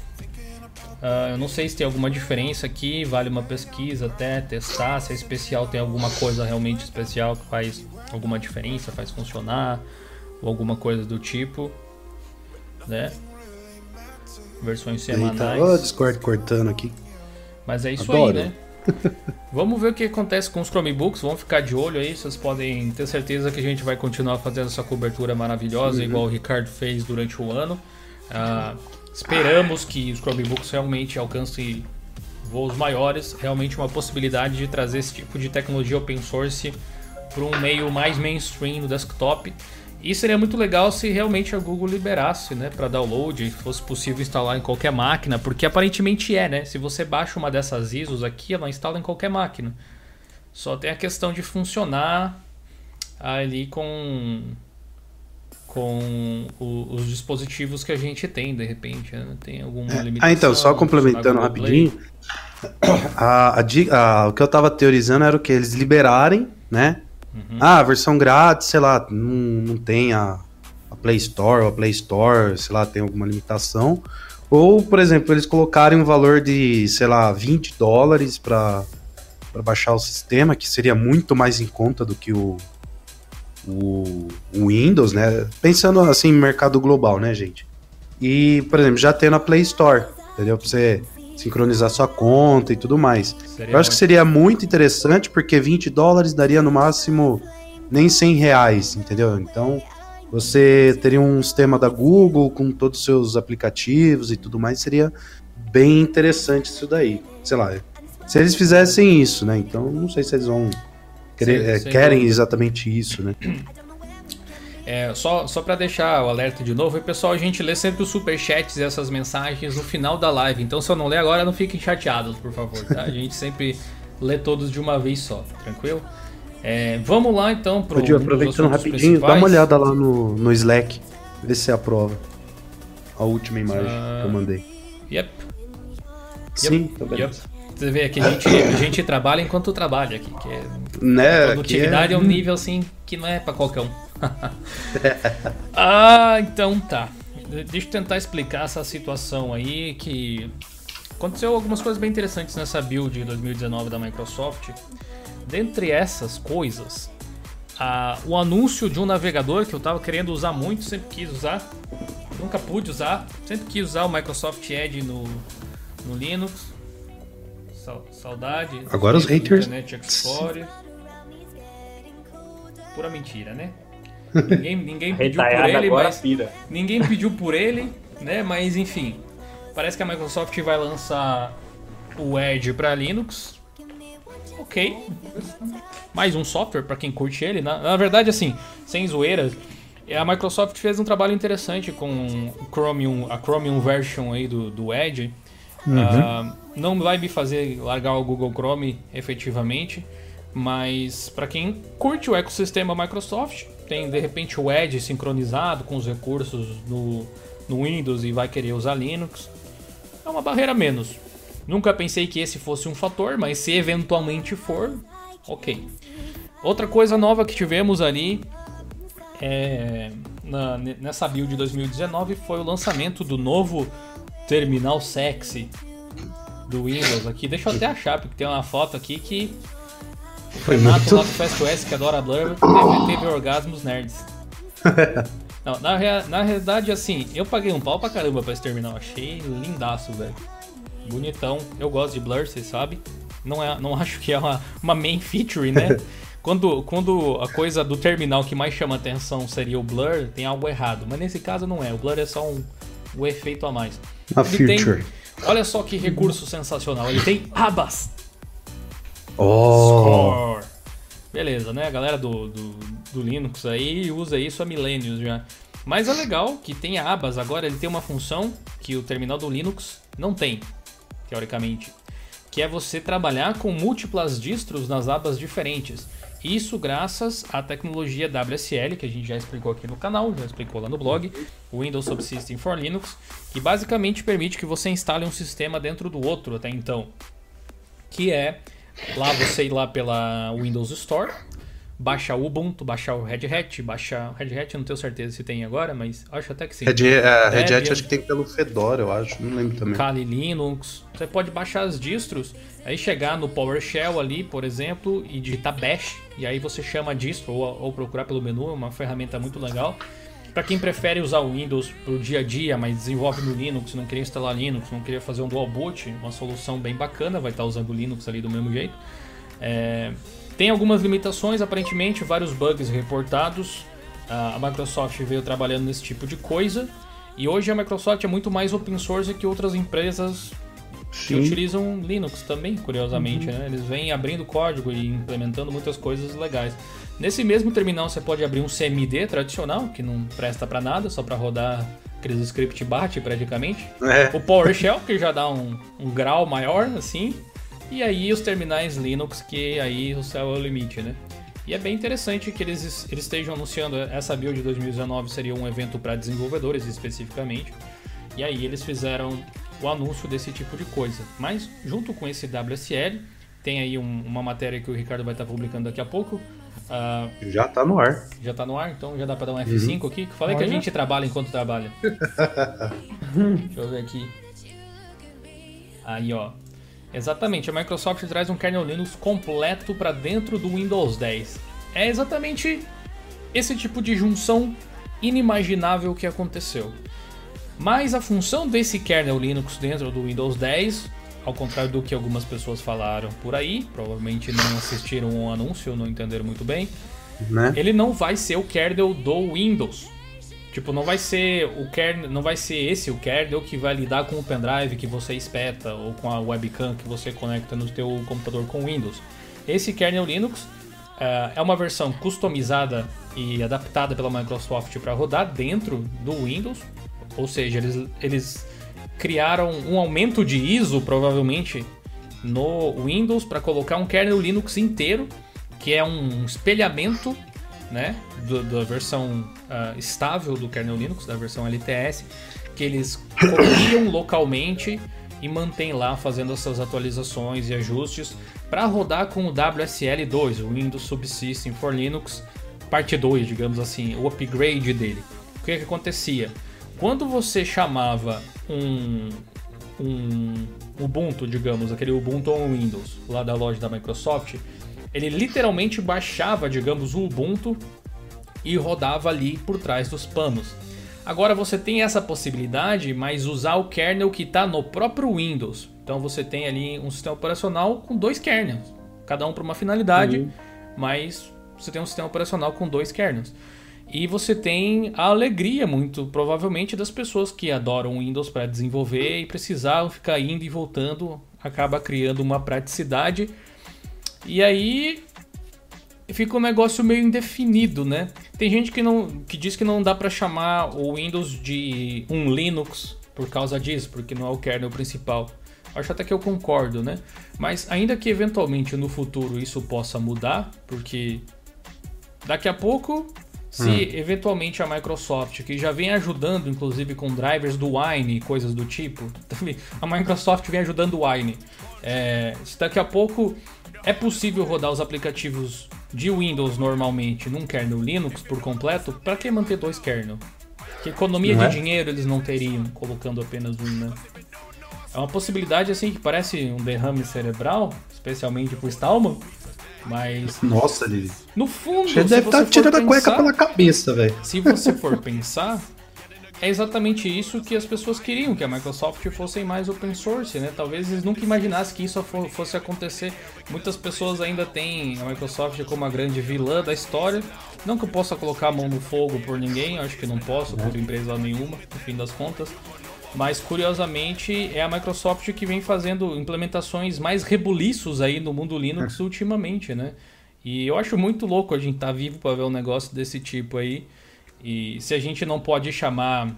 Uh, eu não sei se tem alguma diferença aqui, vale uma pesquisa até testar se é especial, tem alguma coisa realmente especial que faz alguma diferença, faz funcionar, ou alguma coisa do tipo, né? Versões semanais. Eita, ó, Discord cortando aqui. Mas é isso Adoro. aí, né? Vamos ver o que acontece com os Chromebooks, vamos ficar de olho aí, vocês podem ter certeza que a gente vai continuar fazendo essa cobertura maravilhosa, Uhum. igual o Ricardo fez durante o ano. Ah, esperamos que os Chromebooks realmente alcancem voos maiores, realmente uma possibilidade de trazer esse tipo de tecnologia open source para um meio mais mainstream no desktop. E seria muito legal se realmente a Google liberasse, né, para download, fosse possível instalar em qualquer máquina, porque aparentemente é, né? Se você baixa uma dessas ISOs aqui, ela instala em qualquer máquina. Só tem a questão de funcionar ali com com o- os dispositivos que a gente tem, de repente, né? tem alguma limitação. Ah, então, só complementando rapidinho. A, a a- o que eu tava teorizando era o que? Eles liberarem, né? Uhum. Ah, versão grátis, sei lá, não, não tem a, a Play Store, ou a Play Store, sei lá, tem alguma limitação. Ou, por exemplo, eles colocarem um valor de, sei lá, 20 dólares para baixar o sistema, que seria muito mais em conta do que o, o, o Windows, né? Pensando assim mercado global, né, gente? E, por exemplo, já tem na Play Store, entendeu? Pra você sincronizar sua conta e tudo mais. Seria Eu acho que seria muito interessante, porque 20 dólares daria no máximo nem 100 reais, entendeu? Então, você teria um sistema da Google com todos os seus aplicativos e tudo mais, seria bem interessante isso daí. Sei lá, se eles fizessem isso, né? Então, não sei se eles vão querer, Sim, é, sem querem exatamente isso, né? É, só, só para deixar o alerta de novo, e pessoal, a gente lê sempre os superchats e essas mensagens no final da live. Então, se eu não ler agora, não fiquem chateados, por favor, tá? A gente sempre lê todos de uma vez só, tranquilo? É, vamos lá então pro. Dos aproveitando rapidinho, dá principais. uma olhada lá no, no Slack, vê se você aprova a última imagem Ah, que eu mandei. Yep, Sim, tá bem. yep. Você vê que a gente, a gente trabalha enquanto trabalha aqui, que é Né, produtividade é... é- um nível assim que não é pra qualquer um. ah, então tá. Deixa eu tentar explicar essa situação aí que aconteceu algumas coisas bem interessantes nessa build de 2019 da Microsoft. Dentre essas coisas, a- o anúncio de um navegador que eu tava querendo usar muito, sempre quis usar, nunca pude usar, sempre quis usar o Microsoft Edge no, no Linux. Sau- Saudade. Agora os haters- Internet Explorer. Pura mentira, né? Ninguém, ninguém pediu por ele, agora mas pira. ninguém pediu por ele, né? Mas enfim, parece que a Microsoft vai lançar o Edge para Linux. Ok, mais um software para quem curte ele. Na, na verdade, assim, sem zoeiras, a Microsoft fez um trabalho interessante com o Chromium, a Chromium version aí do, do Edge. Ah, não vai me fazer largar o Google Chrome efetivamente, mas para quem curte o ecossistema Microsoft, tem de repente o Edge sincronizado com os recursos no, no Windows e vai querer usar Linux, é uma barreira menos. Nunca pensei que esse fosse um fator, mas se eventualmente for, ok. Outra coisa nova que tivemos ali é, na- nessa build de 2019 foi o lançamento do novo terminal sexy do Windows aqui. Deixa eu até achar, porque tem uma foto aqui que Foi Renato muito- lá do Fast OS, que adora Blur, teve, teve orgasmos nerds. Não, na, rea- na realidade, assim, eu paguei um pau pra caramba pra esse terminal. Achei lindaço, velho. Bonitão. Eu gosto de Blur, vocês sabem. Não, é, não acho que é uma, uma main feature, né? Quando, quando a coisa do terminal que mais chama atenção seria o Blur, tem algo errado. Mas nesse caso não é. O Blur é só um, um efeito a mais. Uma Ele tem- feature. olha só que recurso sensacional. Ele tem abas. Oh, Score. Beleza, né? A galera do, do, do Linux aí usa isso há milênios já. Mas é legal que tem abas. Agora ele tem uma função que o terminal do Linux não tem, teoricamente. Que é você trabalhar com múltiplas distros nas abas diferentes. Isso graças à tecnologia WSL, que a gente já explicou aqui no canal, já explicou lá no blog, Windows Subsystem for Linux, que basicamente permite que você instale um sistema dentro do outro até então. que é lá você ir lá pela Windows Store, baixar o Ubuntu, baixar o Red Hat, baixar o Red Hat, eu não tenho certeza se tem agora, mas acho até que sim. Red, é, Red Hat acho que tem pelo Fedora, eu acho. Não lembro também. Kali Linux. Você pode baixar as distros, aí chegar no PowerShell ali, por exemplo, e digitar Bash, e aí você chama a distro ou, ou procurar pelo menu, é uma ferramenta muito legal. Para quem prefere usar o Windows pro dia a dia, mas desenvolve no Linux, não queria instalar Linux, não queria fazer um dual boot, uma solução bem bacana, vai estar usando o Linux ali do mesmo jeito. É, tem algumas limitações, aparentemente, vários bugs reportados. A Microsoft veio trabalhando nesse tipo de coisa. E hoje a Microsoft é muito mais open source que outras empresas que Sim. utilizam Linux também, curiosamente. Né? Eles vêm abrindo código e implementando muitas coisas legais. Nesse mesmo terminal você pode abrir um CMD tradicional, que não presta para nada, só para rodar aqueles script bat praticamente. É. O PowerShell, que já dá um, um grau maior, assim. E aí os terminais Linux, que aí o céu é o limite, né? E é bem interessante que eles, eles estejam anunciando essa build de 2019 seria um evento para desenvolvedores especificamente. E aí eles fizeram o anúncio desse tipo de coisa. Mas junto com esse WSL, tem aí um- uma matéria que o Ricardo vai estar publicando daqui a pouco. Ah, Já tá no ar. já tá no ar, então já dá pra dar um F5 aqui. Falei que a Olha. gente trabalha enquanto trabalha. Deixa eu ver aqui. Aí, ó. Exatamente, a Microsoft traz um kernel Linux completo para dentro do Windows 10. É exatamente esse tipo de junção inimaginável que aconteceu. Mas a função desse kernel Linux dentro do Windows 10, ao contrário do que algumas pessoas falaram por aí, provavelmente não assistiram o anúncio ou não entenderam muito bem, Né? ele não vai ser o kernel do Windows. Tipo, não vai ser o kernel, não vai ser esse o kernel que vai lidar com o pendrive que você espeta ou com a webcam que você conecta no teu computador com o Windows. Esse kernel Linux eh, é uma versão customizada e adaptada pela Microsoft para rodar dentro do Windows, ou seja, eles, eles criaram um aumento de ISO provavelmente no Windows para colocar um kernel Linux inteiro, que é um espelhamento né, do- da versão ah, estável do kernel Linux, da versão LTS, que eles copiam localmente e mantêm lá fazendo essas atualizações e ajustes para rodar com o WSL2, o Windows Subsystem for Linux, parte 2, digamos assim, o upgrade dele. O que, que acontecia? Quando você chamava um, um Ubuntu, digamos, aquele Ubuntu on Windows, lá da loja da Microsoft, ele literalmente baixava, digamos, o Ubuntu e rodava ali por trás dos panos. Agora você tem essa possibilidade, mas usar o kernel que está no próprio Windows. Então você tem ali um sistema operacional com dois kernels, cada um para uma finalidade, mas você tem um sistema operacional com dois kernels. E você tem a alegria, muito provavelmente, das pessoas que adoram Windows para desenvolver e precisavam ficar indo e voltando, acaba criando uma praticidade. E aí fica um negócio meio indefinido, né? Tem gente que não que diz que não dá para chamar o Windows de um Linux por causa disso, porque não é o kernel principal. Acho até que eu concordo, né? Mas ainda que eventualmente no futuro isso possa mudar, porque daqui a pouco, se eventualmente a Microsoft, que já vem ajudando inclusive com drivers do Wine e coisas do tipo, a Microsoft vem ajudando o Wine. É, se daqui a pouco é possível rodar os aplicativos de Windows normalmente num kernel Linux por completo, para que manter dois kernel? Que economia Não de é? dinheiro eles não teriam colocando apenas um, né? É uma possibilidade assim que parece um derrame cerebral, especialmente pro Stallman, mas Nossa, ele. no fundo, Ele se deve você estar for tirando a cueca pela cabeça, velho. se você for pensar, é exatamente isso que as pessoas queriam, que a Microsoft fosse mais open source, né? Talvez eles nunca imaginassem que isso fo- fosse acontecer. Muitas pessoas ainda têm a Microsoft como a grande vilã da história. Não que eu possa colocar a mão no fogo por ninguém, acho que não posso, por empresa nenhuma, no fim das contas. Mas curiosamente é a Microsoft que vem fazendo implementações mais rebuliços aí no mundo Linux ultimamente, né? E eu acho muito louco a gente estar vivo para ver um negócio desse tipo aí. E se a gente não pode chamar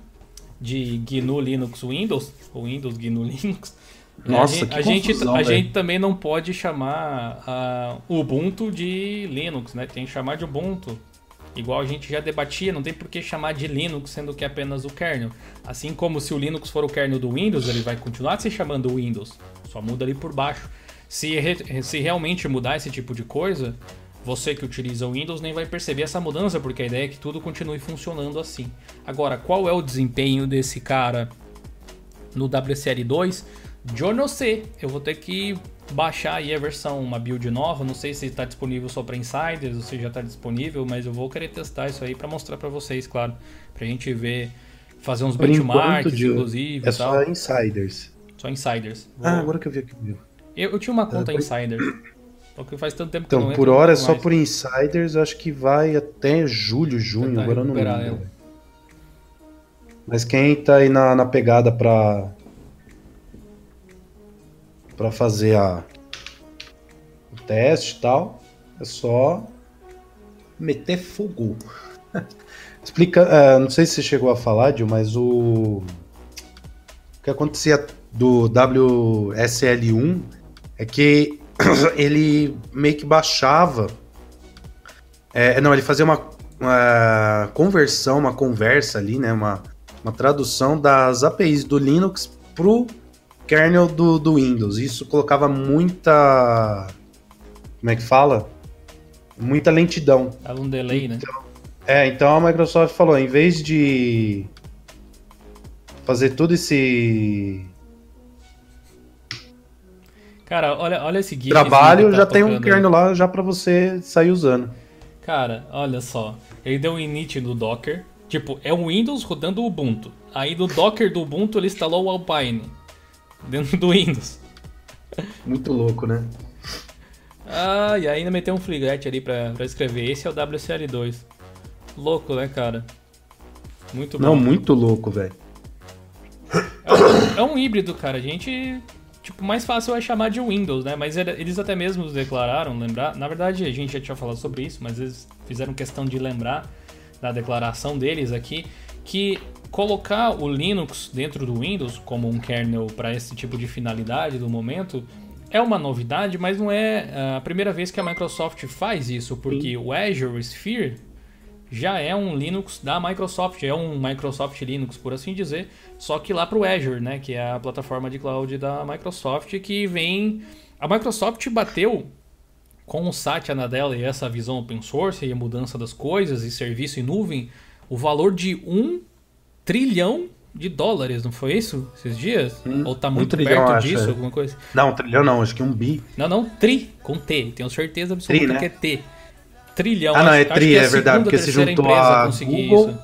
de GNU Linux Windows, ou Windows GNU Linux, Nossa, a, gente, que a, gente, confusão, a velho. gente também não pode chamar a Ubuntu de Linux, né? Tem que chamar de Ubuntu. Igual a gente já debatia, não tem por que chamar de Linux, sendo que é apenas o kernel. Assim como se o Linux for o kernel do Windows, ele vai continuar se chamando Windows, só muda ali por baixo. se, re- se realmente mudar esse tipo de coisa, você que utiliza o Windows nem vai perceber essa mudança, porque a ideia é que tudo continue funcionando assim. Agora, qual é o desempenho desse cara no WSL2? Eu não sei. Eu vou ter que baixar aí a versão, uma build nova. Não sei se está disponível só para insiders ou se já está disponível, mas eu vou querer testar isso aí para mostrar para vocês, claro, pra gente ver, fazer uns Por enquanto, benchmarks, Diogo, inclusive, É e só tal. insiders. Só insiders. Vou- Ah, agora que eu vi aqui eu, eu tinha uma conta por- insider. Só que faz tanto tempo que eu Então, não por hora é só mais. por insiders, eu acho que vai até julho, junho, agora eu não lembro. Mas quem tá aí na, na pegada pra. Pra fazer a. o teste e tal, é só. meter fogo. Explica. é, não sei se você chegou a falar, Dil, mas o. O que acontecia do WSL1 é que ele meio que baixava. é, não, ele fazia uma, uma conversão, uma conversa ali, né? Uma, uma tradução das APIs do Linux pro kernel do, do Windows. Isso colocava muita. Como é que fala? Muita lentidão. Tava um delay, né? É, então a Microsoft falou, em vez de fazer todo esse Cara, olha, olha esse GIF. trabalho, já tem um kernel lá já para você sair usando. Cara, olha só. Ele deu um init no Docker. Tipo, é um Windows rodando o Ubuntu. Aí no Docker do Ubuntu ele instalou o Alpine. Dentro do Windows. Muito louco, né? Ah, e ainda meteu um fligret ali pra, pra escrever. Esse é o WSL2. Louco, né, cara? Muito bom. Não, muito louco, velho. É um híbrido, cara. A gente. Tipo, mais fácil é chamar de Windows, né? Mas ele- eles até mesmos declararam, lembrar. Na verdade, a gente já tinha falado sobre isso, mas eles fizeram questão de lembrar da declaração deles aqui que colocar o Linux dentro do Windows como um kernel para esse tipo de finalidade do momento é uma novidade, mas não é ah, a primeira vez que a Microsoft faz isso, porque o Azure Sphere já é um Linux da Microsoft, é um Microsoft Linux, por assim dizer, só que lá para o Azure, né, que é a plataforma de cloud da Microsoft, que vem... A Microsoft bateu com o Satya Nadella e essa visão open source e a mudança das coisas e serviço em nuvem, o valor de um trilhão de dólares, não foi isso? Esses dias? Hum, Ou tá um muito trilhão, perto disso, é. alguma coisa? Não, trilhão não, acho que um bi. Não, não, tri, com T. Tenho certeza absoluta Tri, né? que é T. Trilhão. Ah, não, acho- é acho tri, é a verdade, porque se juntou a Google, isso.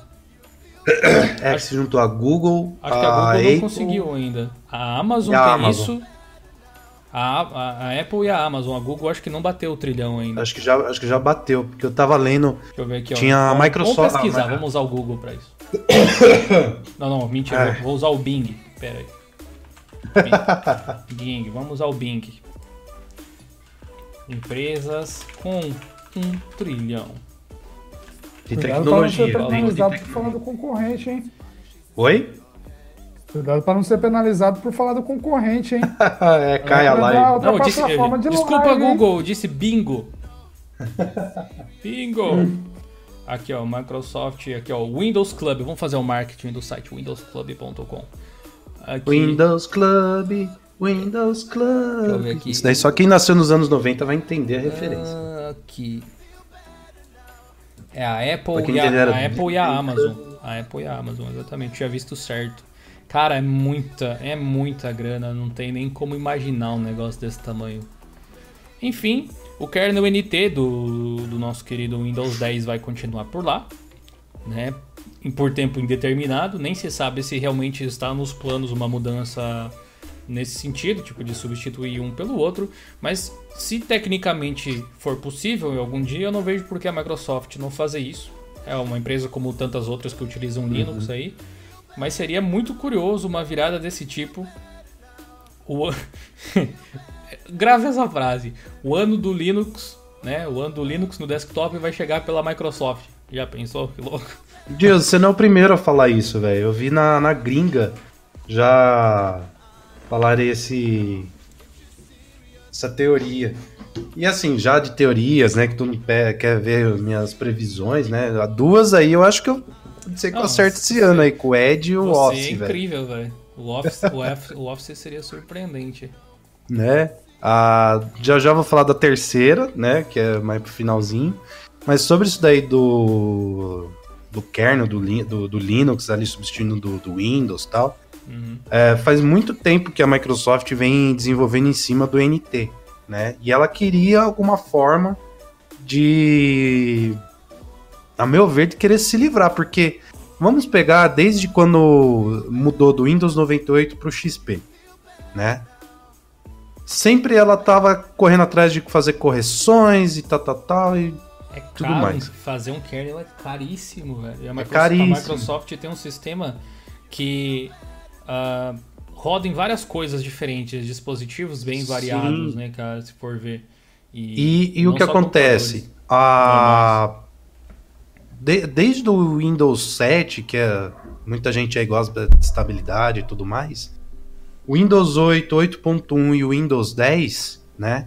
É, que se juntou a Google, Acho que a Google não Apple, conseguiu ainda. A Amazon a tem Amazon. isso. A, a, a Apple e a Amazon. A Google acho que não bateu o trilhão ainda. Acho que já, acho que já bateu, porque eu tava lendo. Deixa eu ver aqui, ó. Tinha a Microsoft- Vamos pesquisar, ah, mas- vamos usar o Google pra isso. não, não, mentira, É. vou, usar o Bing. Pera aí. Bing, Bing, vamos usar o Bing. Empresas com um trilhão. De Cuidado pra não ser tecnologia. né? penalizado por falar do concorrente, hein? Oi? Cuidado pra não ser penalizado por falar do concorrente, hein? é, cai a live. Não, disse, de desculpa, live, hein? Google, disse bingo. bingo. Aqui, ó, Microsoft, aqui, ó, Windows Club. Vamos fazer o marketing do site windowsclub.com. Aqui, Windows Club, Windows Club. aqui. Isso daí só quem nasceu nos anos 90 vai entender a referência. Ah, aqui. É a Apple, e a, era a Apple e a Amazon. A Apple e a Amazon, exatamente. Tinha visto certo. Cara, é muita, é muita grana. Não tem nem como imaginar um negócio desse tamanho. Enfim, o kernel NT do, do nosso querido Windows 10 vai continuar por lá. Né? Por tempo indeterminado. Nem se sabe se realmente está nos planos uma mudança nesse sentido, tipo de substituir um pelo outro, mas se tecnicamente for possível em algum dia, eu não vejo por que a Microsoft não fazer isso. É uma empresa como tantas outras que utilizam Linux aí, mas seria muito curioso uma virada desse tipo. O Grave essa frase. O ano do Linux, né? O ano do Linux no desktop vai chegar pela Microsoft. Já pensou? Que louco. Deus, você não é o primeiro a falar isso, velho. Eu vi na, na gringa já falar esse essa teoria. E assim, já de teorias, né, que tu me quer ver minhas previsões, né? Há duas aí eu acho que eu ser que eu Não, acerte esse ano aí com o Ed e o Você Office, é velho. incrível, velho. O, Office, o Office seria surpreendente. Né? Ah, já já vou falar da terceira, né? Que é mais pro finalzinho. Mas sobre isso daí do. do kernel do, do, do Linux ali substituindo do, do Windows e tal. Uhum. É, faz muito tempo que a Microsoft vem desenvolvendo em cima do NT, né? E ela queria alguma forma de, a meu ver, de querer se livrar, porque vamos pegar desde quando mudou do Windows 98 para o XP, né? Sempre ela tava correndo atrás de fazer correções e tal, tal, tal, e É Tudo caro, mais. fazer um kernel é caríssimo, velho. E a Microsoft, caríssimo. a Microsoft tem um sistema que ah, roda em várias coisas diferentes, dispositivos bem Sim. variados, né, cara, se for ver. E, e o não que acontece? A... de- desde o Windows 7, que é... muita gente aí gosta de estabilidade e tudo mais, o Windows 8, 8.1 e o Windows 10, né?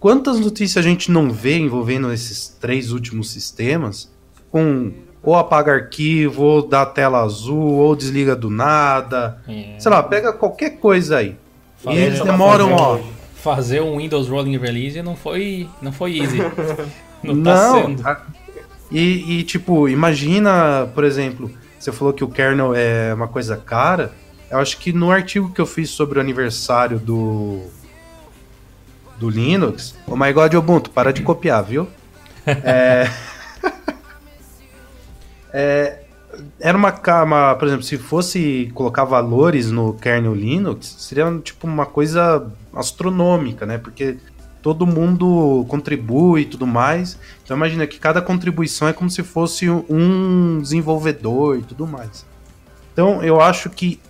Quantas notícias a gente não vê envolvendo esses três últimos sistemas com ou apaga arquivo, ou dá tela azul, ou desliga do nada. É, Sei lá, pega qualquer coisa aí. fazer- e eles demoram, fazer ó. fazer um Windows Rolling Release não foi, não foi easy. não, Não, tá sendo. a- E, e, tipo, imagina, por exemplo, você falou que o kernel é uma coisa cara. Eu acho que no artigo que eu fiz sobre o aniversário do do Linux, oh my god, Ubuntu, para de copiar, viu? É, é, era uma cama, por exemplo, se fosse colocar valores no kernel Linux, seria tipo uma coisa astronômica, né? Porque todo mundo contribui e tudo mais. Então imagina que cada contribuição é como se fosse um desenvolvedor e tudo mais. Então eu acho que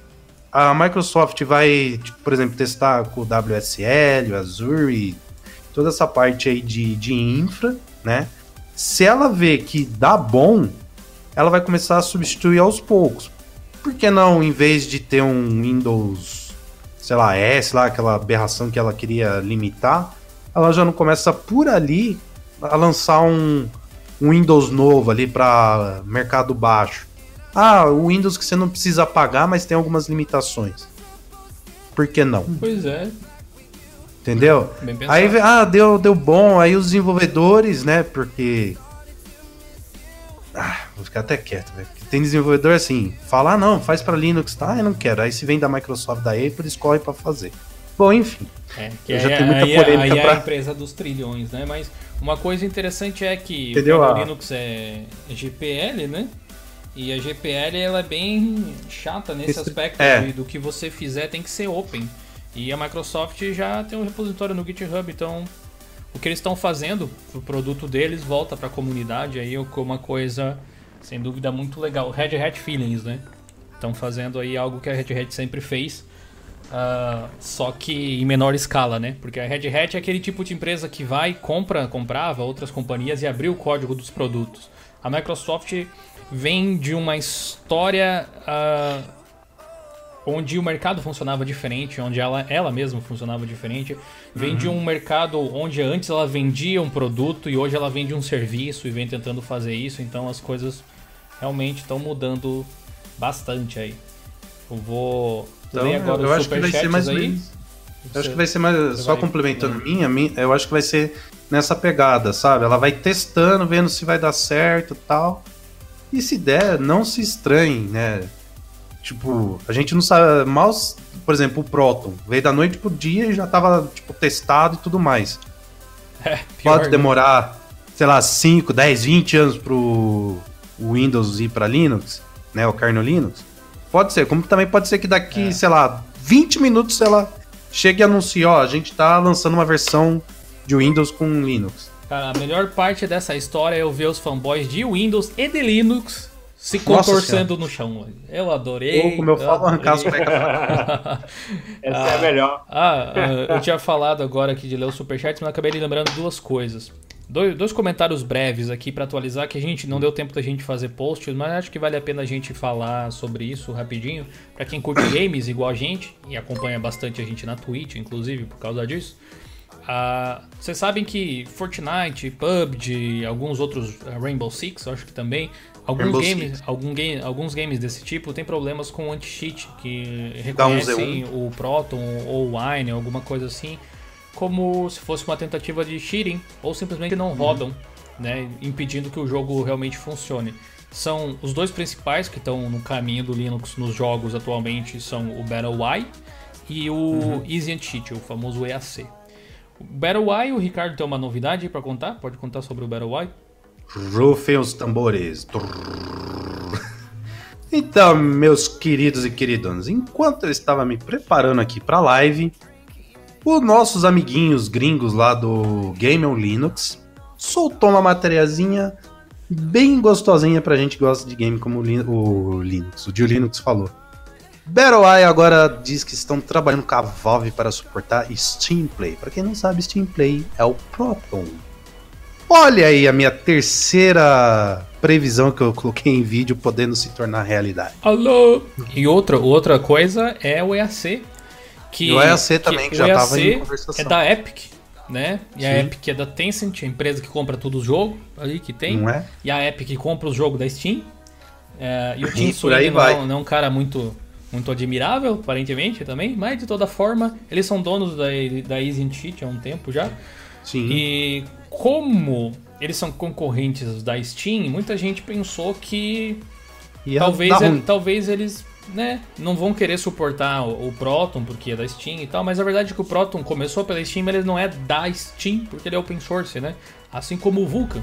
a Microsoft vai, tipo, por exemplo, testar com o WSL, o Azure toda essa parte aí de, de infra, né? Se ela vê que dá bom, ela vai começar a substituir aos poucos. Por que não, em vez de ter um Windows, sei lá, S, lá, aquela aberração que ela queria limitar, ela já não começa por ali a lançar um, um Windows novo ali para mercado baixo. Ah, o Windows que você não precisa pagar, mas tem algumas limitações. Por que não? Pois é, Entendeu? Aí, ah, deu, deu bom. Aí os desenvolvedores, né? Porque. Ah, vou ficar até quieto, velho. Porque Tem desenvolvedor assim, fala, ah, não, faz pra Linux, tá? Ah, eu não quero. Aí se vem da Microsoft, da Apple, escolhe pra fazer. Bom, enfim. É, que Eu aí, já tenho muita aí, é- polêmica aí é pra- a empresa dos trilhões, né? Mas uma coisa interessante é que Entendeu? o A- Linux é GPL, né? E a GPL ela é bem chata nesse Esse- aspecto é. de, do que você fizer tem que ser open. E a Microsoft já tem um repositório no GitHub, então o que eles estão fazendo, o produto deles volta para a comunidade aí com uma coisa sem dúvida muito legal. Red Hat Feelings, né? Estão fazendo aí algo que a Red Hat sempre fez, ah, só que em menor escala, né? Porque a Red Hat é aquele tipo de empresa que vai, compra, comprava outras companhias e abriu o código dos produtos. A Microsoft vem de uma história ah, onde o mercado funcionava diferente, onde ela, ela mesma funcionava diferente. Vem de um mercado onde antes ela vendia um produto e hoje ela vende um serviço e vem tentando fazer isso. Então as coisas realmente estão mudando bastante aí. Eu vou Então, ler agora eu os acho que vai ser superchats aí. Eu acho que vai ser mais. Só vai- complementando a minha, a minha, eu acho que vai ser nessa pegada, sabe? Ela vai testando, vendo se vai dar certo e tal. E se der, não se estranhe, né? Tipo, a gente não sabe. Mal, por exemplo, o Proton veio da noite pro dia e já tava, tipo, testado e tudo mais. É, Pode né? demorar, sei lá, 5, 10, 20 anos pro Windows ir pra Linux, né? O kernel Linux. Pode ser, como também pode ser que daqui, É. sei lá, 20 minutos, sei lá, chegue e anuncie, ó, a gente tá lançando uma versão de Windows com Linux. Cara, a melhor parte dessa história é eu ver os fanboys de Windows e de Linux se contorcendo no chão. Eu adorei. Ou, como eu falo, arrancar as adorei. Essa é a melhor. Ah, ah, eu tinha falado agora aqui de ler o superchat, mas acabei lembrando duas coisas. Dois, dois comentários breves aqui pra atualizar, que a gente não deu tempo da gente fazer posts, mas acho que vale a pena a gente falar sobre isso rapidinho. Pra quem curte games igual a gente, e acompanha bastante a gente na Twitch, inclusive, por causa disso. Ah, Vocês sabem que Fortnite, PUBG, alguns outros, ah, Rainbow Six, acho que também, alguns games, algum game, alguns games desse tipo tem problemas com anti-cheat, que um reconhecem Z1. o Proton ou o Wine, alguma coisa assim. como se fosse uma tentativa de cheating, ou simplesmente não rodam, né, impedindo que o jogo realmente funcione. São os dois principais que estão no caminho do Linux nos jogos atualmente são o BattleY e o Easy and Cheat, o famoso EAC. O BattleY, o Ricardo tem uma novidade para contar? Pode contar sobre o BattleY? Rufem os tambores. Então, meus queridos e queridonas, enquanto eu estava me preparando aqui para a live, os nossos amiguinhos gringos lá do Game on Linux soltou uma matériazinha bem gostosinha pra gente que gosta de game como o, Lin o Linux, o Dio Linux falou. BattleEye agora diz que estão trabalhando com a Valve para suportar Steam Play. Para quem não sabe, Steam Play é o Proton. Olha aí a minha terceira previsão que eu coloquei em vídeo podendo se tornar realidade. Alô! E outra, outra coisa é o EAC. Que, E o EAC também, que já o tava em EAC conversação. É da Epic, né? E a Sim. Epic é da Tencent, a empresa que compra todos os jogos ali que tem. Não é? E a Epic compra os jogos da Steam. É, e o Tim Sweeney não, é- não é um cara muito, muito admirável, aparentemente, também. Mas, de toda forma, eles são donos da, da Easy Cheat há um tempo já. Sim. E como eles são concorrentes da Steam, muita gente pensou que Ia talvez, ele- ruim. talvez eles né, não vão querer suportar o, o Proton porque é da Steam e tal, mas a verdade é que o Proton começou pela Steam, mas ele não é da Steam porque ele é open source, né? Assim como o Vulkan.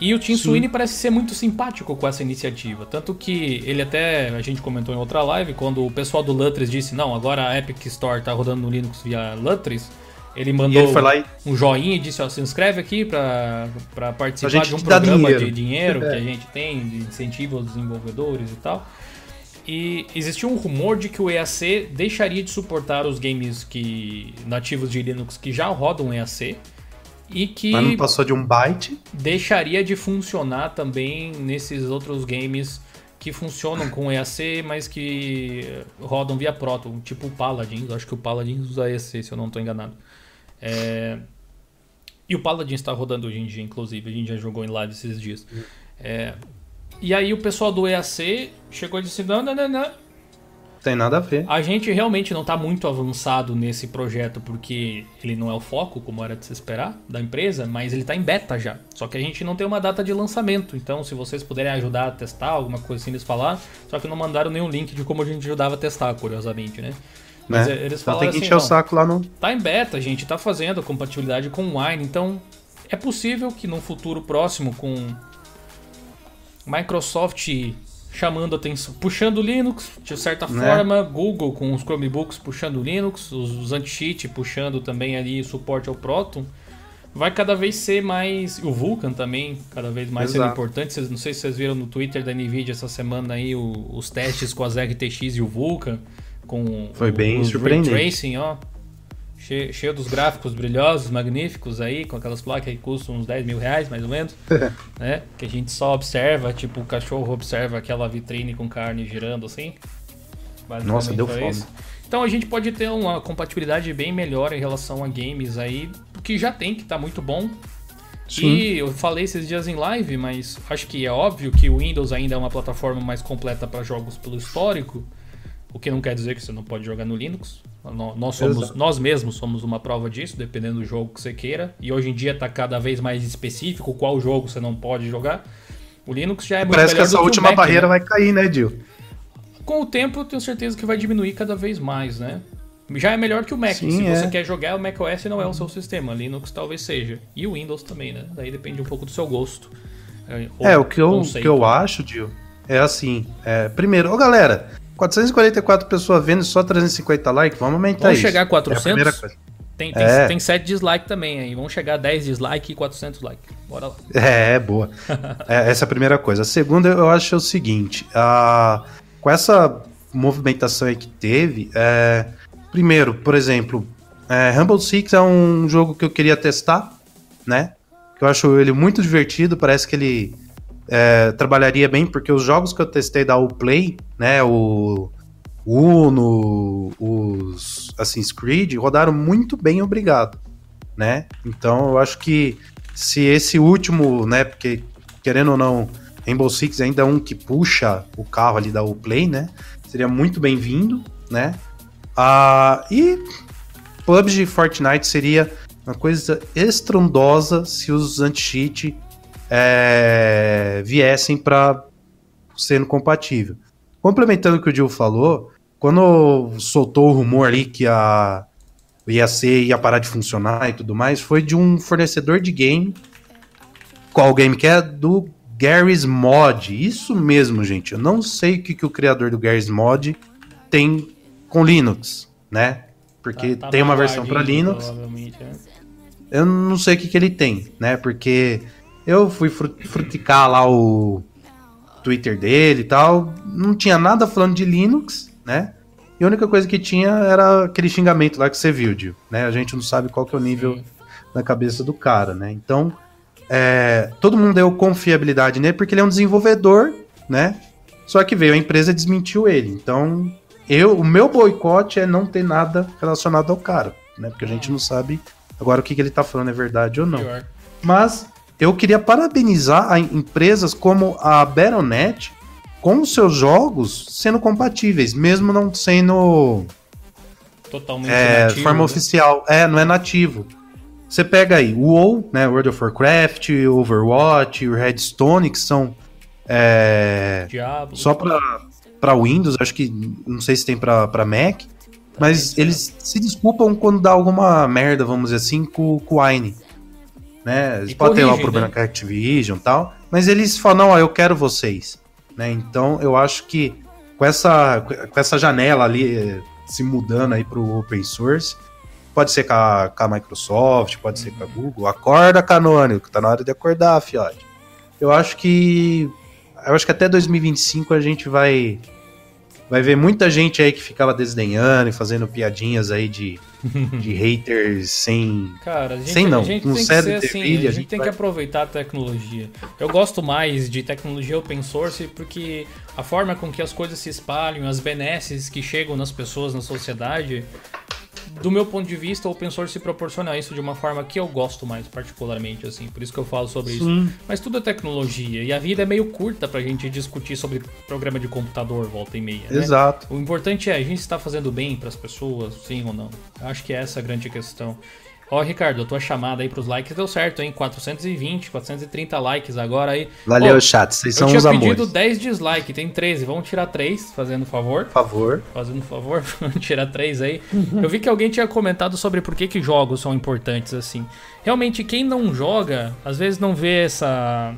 E o Tim Sim. Sweeney parece ser muito simpático com essa iniciativa. Tanto que ele até, a gente comentou em outra live, quando o pessoal do Lutris disse, não, agora a Epic Store tá rodando no Linux via Lutris, ele mandou ele e um joinha e disse, ó, se inscreve aqui pra, pra participar de um programa dinheiro. de dinheiro que É. a gente tem, de incentivo aos desenvolvedores e tal. E existia um rumor de que o EAC deixaria de suportar os games que nativos de Linux que já rodam EAC e que mas não passou de um byte. deixaria de funcionar também nesses outros games que funcionam com EAC, mas que rodam via Proton, tipo o Paladins. Acho que o Paladins usa EAC, se eu não estou enganado. É, E o Paladins está rodando hoje em dia, inclusive. A gente já jogou em live esses dias. É, E aí o pessoal do EAC chegou e disse: não, não, não, não. Tem nada a ver. A gente realmente não está muito avançado nesse projeto porque ele não é o foco, como era de se esperar, da empresa, mas ele está em beta já. Só que a gente não tem uma data de lançamento. Então, se vocês puderem ajudar a testar, alguma coisa assim eles falaram, só que não mandaram nenhum link de como a gente ajudava a testar, curiosamente, né? Mas né? eles então falaram tem que assim, encher o saco lá no. tá em beta, a gente tá fazendo a compatibilidade com o Wine, então é possível que num futuro próximo com Microsoft chamando atenção, puxando o Linux de certa Né? forma, Google com os Chromebooks puxando o Linux, os, os anti-cheat puxando também ali o suporte ao Proton, vai cada vez ser mais o Vulkan também, cada vez mais sendo Exato. importante. Vocês, não sei se vocês viram no Twitter da Nvidia essa semana aí o- os testes com as RTX e o Vulkan com Foi bem os surpreendente. Ray Tracing, ó. Cheio, cheio dos gráficos brilhosos, magníficos aí, com aquelas placas que custam uns 10 mil reais, mais ou menos. né? Que a gente só observa, tipo, o cachorro observa aquela vitrine com carne girando assim. Nossa, deu fome. isso. Então a gente pode ter uma compatibilidade bem melhor em relação a games aí, que já tem, que tá muito bom. Sim. E eu falei esses dias em live, mas acho que é óbvio que o Windows ainda é uma plataforma mais completa para jogos pelo histórico, o que não quer dizer que você não pode jogar no Linux. Nó- Nós, somos, nós mesmos somos uma prova disso, dependendo do jogo que você queira. E hoje em dia está cada vez mais específico qual jogo você não pode jogar. O Linux já é muito Parece que essa o última Mac, barreira né? vai cair, né, Dil? Com o tempo, eu tenho certeza que vai diminuir cada vez mais, né? Já é melhor que o Mac. Sim, Se é. você quer jogar, o macOS não é o seu sistema. Linux talvez seja. E o Windows também, né? Daí depende um pouco do seu gosto. ou É, o que eu, conceito. que eu acho, Dil, é assim. é, primeiro, ô galera, 444 pessoas vendo e só 350 likes, vamos aumentar Vamos isso. chegar a É a 400? primeira coisa. Tem, tem, É. tem 7 dislikes também aí. Vamos chegar a 10 dislikes e 400 likes. Bora lá. É, boa. É, essa é a primeira coisa. A segunda, eu acho o seguinte: a- com essa movimentação aí que teve, é, primeiro, por exemplo, é, Rumble Six é um jogo que eu queria testar, né? Que eu acho ele muito divertido, parece que ele é, trabalharia bem, porque os jogos que eu testei da Uplay, né? O Uno, os Assassin's Creed, rodaram muito bem, obrigado, né? Então eu acho que se esse último, né, porque querendo ou não, Rainbow Six ainda é um que puxa o carro ali da Uplay, né? Seria muito bem-vindo, né? Ah, e PUBG Fortnite seria uma coisa estrondosa se os anti-cheat é, viessem para sendo compatível. Complementando o que o Gil falou, quando soltou o rumor ali que a o IAC ia parar de funcionar e tudo mais, foi de um fornecedor de game. Qual game que é? Do Garry's Mod. Isso mesmo, gente. Eu não sei o que, que o criador do Garry's Mod tem com Linux, né? Porque tá, tá tem uma versão para Linux. Né? Eu não sei o que, que ele tem, né? Porque eu fui fruticar lá o Twitter dele e tal. Não tinha nada falando de Linux, né? E a única coisa que tinha era aquele xingamento lá que você viu, Dio, né? A gente não sabe qual que é o nível Sim. na cabeça do cara, né? Então, é, todo mundo deu confiabilidade nele porque ele é um desenvolvedor, né? Só que veio a empresa e desmentiu ele. Então, eu, o meu boicote é não ter nada relacionado ao cara, né? Porque a gente não sabe agora o que, que ele tá falando é verdade ou não. Mas eu queria parabenizar empresas como a Baronet com os seus jogos sendo compatíveis, mesmo não sendo totalmente é, nativo, forma né? oficial. É, não é nativo. Você pega aí o WoW, né, World of Warcraft, Overwatch, Redstone, que são é, Diablo. só para para Windows, acho que não sei se tem para Mac, mas eles se desculpam quando dá alguma merda, vamos dizer assim, com, com o Wine. Né? Eles podem ter lá o problema né? com a Activision e tal, mas eles falam, não, eu quero vocês. Né? Então eu acho que com essa, com essa janela ali eh, se mudando aí para o open source, pode ser com a, com a, Microsoft, pode ser com a Google, acorda canônico, tá na hora de acordar, fiote. Eu acho que eu acho que até 2025 a gente vai vai ver muita gente aí que ficava desdenhando e fazendo piadinhas aí de, de haters sem. Cara, a gente, sem não, a gente tem que ser assim, a gente, a gente tem vai... que aproveitar a tecnologia. Eu gosto mais de tecnologia open source porque a forma com que as coisas se espalham, as benesses que chegam nas pessoas, na sociedade, do meu ponto de vista, o open source proporciona isso de uma forma que eu gosto mais, particularmente, assim. Por isso que eu falo sobre Sim. isso. Mas tudo é tecnologia. E a vida é meio curta pra gente discutir sobre programa de computador, volta e meia. Né? Exato. O importante é a gente está fazendo bem para as pessoas, sim ou não. Acho que é essa a grande questão. Ó, Ricardo, a tua chamada aí pros likes deu certo, hein? 420, 430 likes agora aí. Valeu, chat. Vocês são os amores. Eu tinha pedido 10 dislikes, tem 13. Vamos tirar 3, fazendo favor. Favor. Fazendo favor, vamos tirar 3 aí. Eu vi que alguém tinha comentado sobre por que, que jogos são importantes assim. Realmente, quem não joga, às vezes não vê essa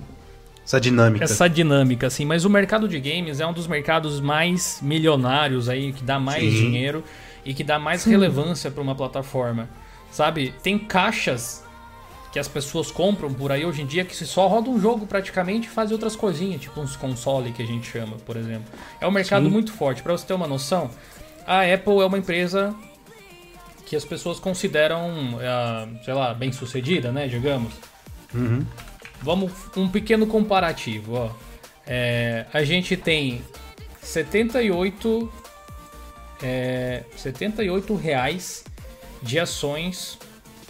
essa dinâmica. Essa dinâmica, assim. Mas o mercado de games é um dos mercados mais milionários aí, que dá mais Sim. dinheiro e que dá mais Sim. relevância para uma plataforma. Sabe? Tem caixas que as pessoas compram por aí hoje em dia que se só roda um jogo praticamente e faz outras coisinhas, tipo uns console que a gente chama, por exemplo. É um mercado Sim. muito forte. Para você ter uma noção, a Apple é uma empresa que as pessoas consideram, uh, sei lá, bem sucedida, né? Digamos. Uhum. Vamos um pequeno comparativo, ó. É, a gente tem 78 é, 78 reais de ações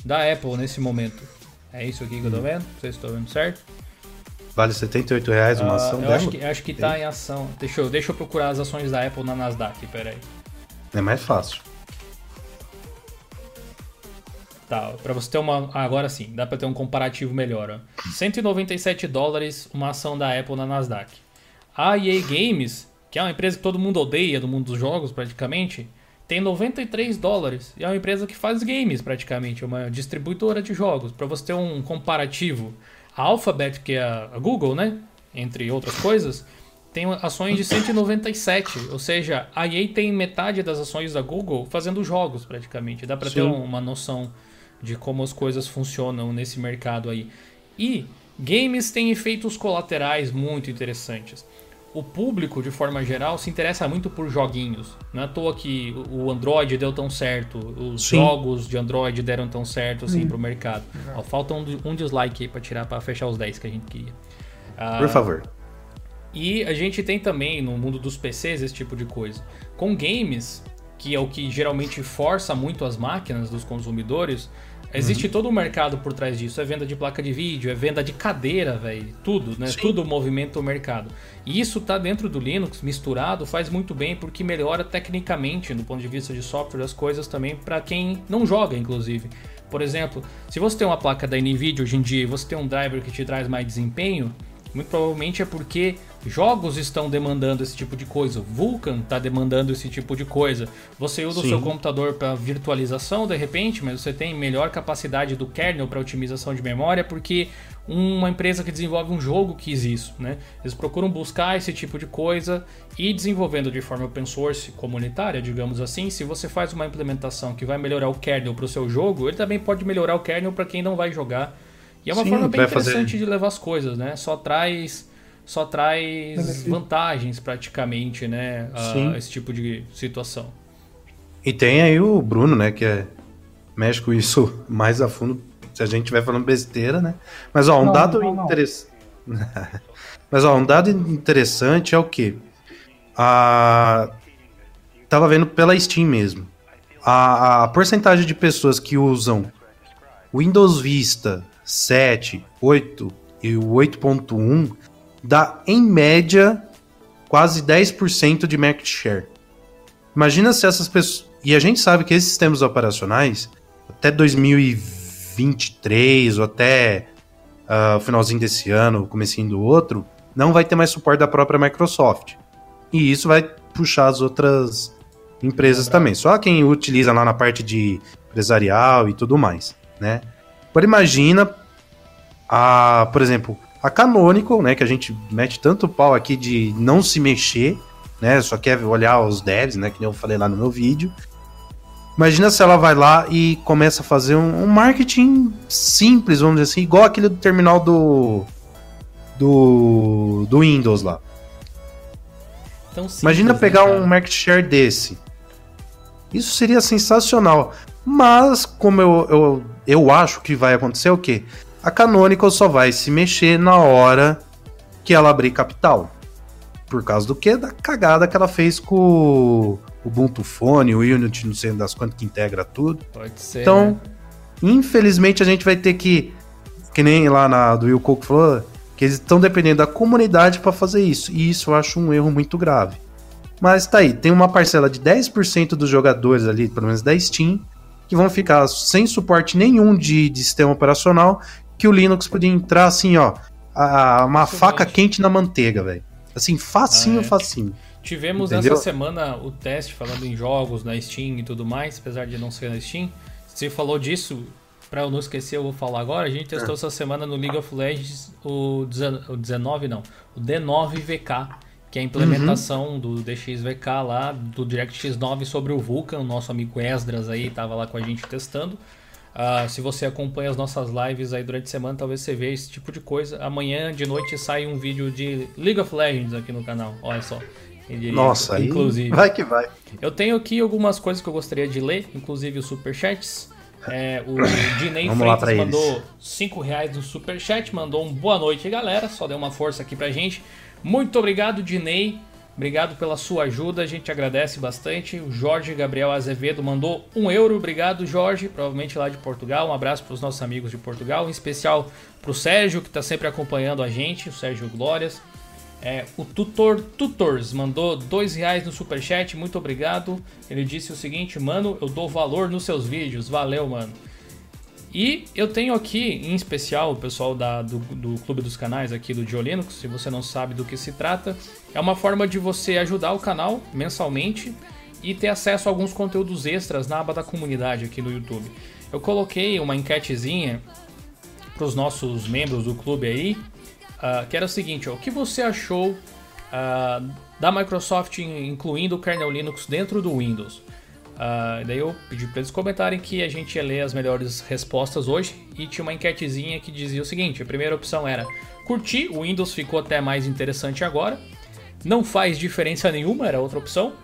da Apple nesse momento. É isso aqui que eu tô vendo? Vocês estão vendo certo? Vale 78 reais uma uh, ação eu Acho que, acho que tá em ação. Deixa eu, deixa eu procurar as ações da Apple na Nasdaq, peraí. É mais fácil. Tá, pra você ter uma. Ah, agora sim, dá pra ter um comparativo melhor. Ó. 197 dólares uma ação da Apple na Nasdaq. A EA Games, que é uma empresa que todo mundo odeia do mundo dos jogos praticamente, tem 93 dólares. E é uma empresa que faz games praticamente, é uma distribuidora de jogos. Para você ter um comparativo, a Alphabet, que é a Google, né? Entre outras coisas, tem ações de 197. Ou seja, a EA tem metade das ações da Google fazendo jogos praticamente. Dá para ter uma noção de como as coisas funcionam nesse mercado aí. E games têm efeitos colaterais muito interessantes o público, de forma geral, se interessa muito por joguinhos. Não é à toa que o Android deu tão certo, os Sim. jogos de Android deram tão certo assim hum. pro mercado. Ó, falta um, um, dislike aí pra tirar, pra fechar os 10 que a gente queria. Ah, por favor. E a gente tem também no mundo dos PCs esse tipo de coisa. Com games, que é o que geralmente força muito as máquinas dos consumidores, Existe todo um mercado por trás disso. É venda de placa de vídeo, é venda de cadeira, velho. Tudo, né? Sim. Tudo movimenta o mercado. E isso tá dentro do Linux, misturado, faz muito bem porque melhora tecnicamente, do ponto de vista de software, as coisas também para quem não joga, inclusive. Por exemplo, se você tem uma placa da NVIDIA hoje em dia e você tem um driver que te traz mais desempenho, muito provavelmente é porque jogos estão demandando esse tipo de coisa. Vulkan está demandando esse tipo de coisa. Você usa Sim. o seu computador para virtualização de repente, mas você tem melhor capacidade do kernel para otimização de memória porque uma empresa que desenvolve um jogo quis isso, né? Eles procuram buscar esse tipo de coisa e desenvolvendo de forma open source comunitária, digamos assim. Se você faz uma implementação que vai melhorar o kernel para o seu jogo, ele também pode melhorar o kernel para quem não vai jogar. E é uma Sim, forma bem vai fazer- interessante de levar as coisas, né? Só traz só traz Benefício. vantagens praticamente, né? a Sim. esse tipo de situação. E tem aí o Bruno, né, que é, mexe com isso mais a fundo, se a gente estiver falando besteira, né? Mas, ó, um Não, dado interessante... Mas, ó, um dado interessante é o quê? A... Tava vendo pela Steam mesmo. A, a porcentagem de pessoas que usam Windows Vista 7, 8 e o 8.1 dá, em média, quase 10% de market share. Imagina se essas pessoas. E a gente sabe que esses sistemas operacionais, até 2023 ou até o finalzinho desse ano, comecinho do outro, não vai ter mais suporte da própria Microsoft. E isso vai puxar as outras empresas também. Só quem utiliza lá na parte de empresarial e tudo mais, né? Agora imagina a, por exemplo, a Canonical, né, que a gente mete tanto pau aqui de não se mexer, né, só quer olhar os devs, né, que nem eu falei lá no meu vídeo. Imagina se ela vai lá e começa a fazer um, um marketing simples, vamos dizer assim, igual aquele do terminal do do, do Windows lá. Então, simples, Imagina né, pegar cara? um market share desse. Isso seria sensacional. Mas, como eu, eu, eu acho que vai acontecer, é o quê? A Canonical só vai se mexer na hora que ela abrir capital. Por causa do quê? Da cagada que ela fez com o Ubuntu Phone, o Unity, não sei das quantas que integra tudo. Pode ser. Então, né? infelizmente, a gente vai ter que, que nem lá na do Will Cook falou, que eles estão dependendo da comunidade para fazer isso. E isso eu acho um erro muito grave. Mas tá aí, tem uma parcela de 10% dos jogadores ali, pelo menos da Steam, que vão ficar sem suporte nenhum de, de sistema operacional, que o Linux podia entrar assim, ó, a- uma faca quente na manteiga, velho. Assim, facinho, Ah, é. facinho. Tivemos Entendeu? essa semana o teste falando em jogos na Steam e tudo mais, apesar de não ser na Steam. Você falou disso, pra eu não esquecer, eu vou falar agora. A gente testou essa semana no League of Legends o, 19 o 19, não, o D9VK, que é a implementação do DXVK lá, do DirectX 9 sobre o Vulkan. O nosso amigo Esdras aí tava lá com a gente testando. Ah, se você acompanha as nossas lives aí durante a semana, talvez você veja esse tipo de coisa. Amanhã de noite sai um vídeo de League of Legends aqui no canal. Olha só. Ele- Nossa, aí inclusive. vai que vai. Eu tenho aqui algumas coisas que eu gostaria de ler, inclusive os superchats. É, o Dinei Freitas mandou 5 reais no superchat, mandou um boa noite, galera. Só deu uma força aqui pra gente. Muito obrigado, Dinei. Obrigado pela sua ajuda, a gente agradece bastante. O Jorge Gabriel Azevedo mandou um euro. Obrigado, Jorge, provavelmente lá de Portugal. Um abraço para os nossos amigos de Portugal, em especial para o Sérgio, que está sempre acompanhando a gente, o Sérgio Glórias. É, o Tutor Tutors mandou dois reais no superchat, muito obrigado. Ele disse o seguinte, mano, eu dou valor nos seus vídeos, valeu, mano. E eu tenho aqui, em especial, o pessoal da, do, do Clube dos Canais aqui do Diolinux, se você não sabe do que se trata, é uma forma de você ajudar o canal mensalmente e ter acesso a alguns conteúdos extras na aba da comunidade aqui no YouTube. Eu coloquei uma enquetezinha para os nossos membros do clube aí, ah, que era o seguinte: ó, o que você achou ah, da Microsoft in- incluindo o kernel Linux dentro do Windows? Ah, daí eu pedi para eles comentarem que a gente ia ler as melhores respostas hoje e tinha uma enquetezinha que dizia o seguinte: a primeira opção era curtir, o Windows ficou até mais interessante agora, não faz diferença nenhuma, era outra opção,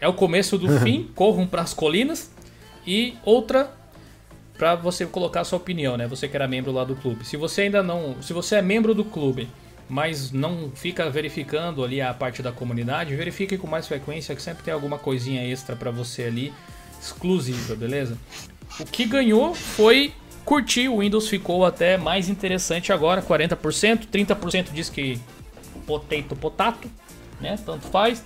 é o começo do fim, corram para as colinas, e outra para você colocar a sua opinião, né? Você que era membro lá do clube. Se você ainda não, se você é membro do clube, mas não fica verificando ali a parte da comunidade, verifique com mais frequência que sempre tem alguma coisinha extra para você ali exclusiva, beleza? O que ganhou foi Curtir o Windows ficou até mais interessante agora, 40%, 30% diz que potato, potato, né? Tanto faz.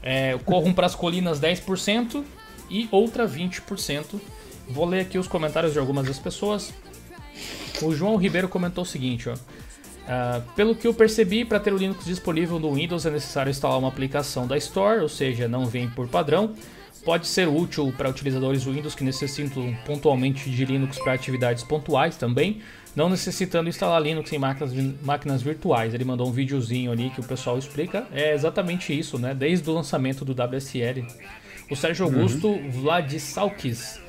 É, corram para as colinas 10% e outra 20%. Vou ler aqui os comentários de algumas das pessoas. O João Ribeiro comentou o seguinte, ó. Uh, pelo que eu percebi, para ter o Linux disponível no Windows é necessário instalar uma aplicação da Store, ou seja, não vem por padrão. Pode ser útil para utilizadores Windows que necessitam pontualmente de Linux para atividades pontuais também, não necessitando instalar Linux em máquinas, máquinas virtuais. Ele mandou um videozinho ali que o pessoal explica. É exatamente isso, né? Desde o lançamento do WSL. O Sérgio uhum. Augusto uhum. Vladislavskis.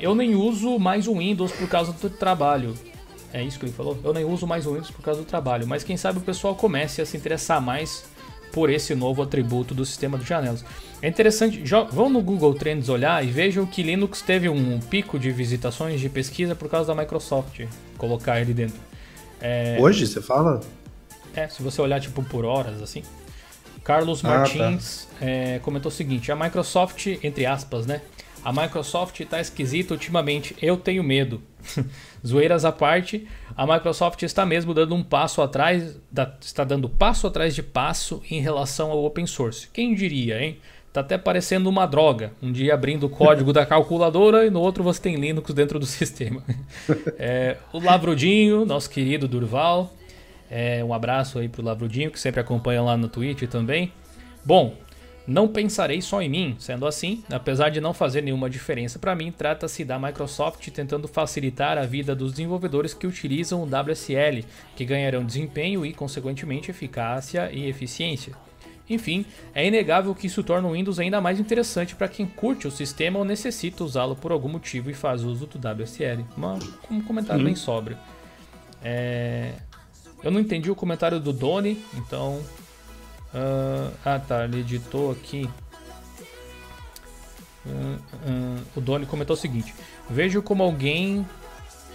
Eu nem uso mais o Windows por causa do trabalho. É isso que ele falou? Eu nem uso mais o Windows por causa do trabalho. Mas quem sabe o pessoal comece a se interessar mais por esse novo atributo do sistema de janelas. É interessante, vão no Google Trends olhar e vejam que Linux teve um pico de visitações de pesquisa por causa da Microsoft colocar ele dentro. É... Hoje você fala? É, se você olhar tipo por horas assim. Carlos Martins ah, tá. é, comentou o seguinte: a Microsoft, entre aspas, né? A Microsoft tá esquisita ultimamente, eu tenho medo. Zoeiras à parte, a Microsoft está mesmo dando um passo atrás, da, está dando passo atrás de passo em relação ao open source. Quem diria, hein? Tá até parecendo uma droga. Um dia abrindo o código da calculadora e no outro você tem Linux dentro do sistema. É, o Lavrudinho, nosso querido Durval. É, um abraço aí pro Lavrudinho, que sempre acompanha lá no Twitch também. Bom, não pensarei só em mim, sendo assim, apesar de não fazer nenhuma diferença para mim, trata-se da Microsoft tentando facilitar a vida dos desenvolvedores que utilizam o WSL, que ganharão desempenho e, consequentemente, eficácia e eficiência. Enfim, é inegável que isso torna o Windows ainda mais interessante para quem curte o sistema ou necessita usá-lo por algum motivo e faz uso do WSL. Uma, um comentário bem sóbrio. É... Eu não entendi o comentário do Doni, então Uh, ah tá, ele editou aqui. Uh, uh, o Doni comentou o seguinte: Vejo como alguém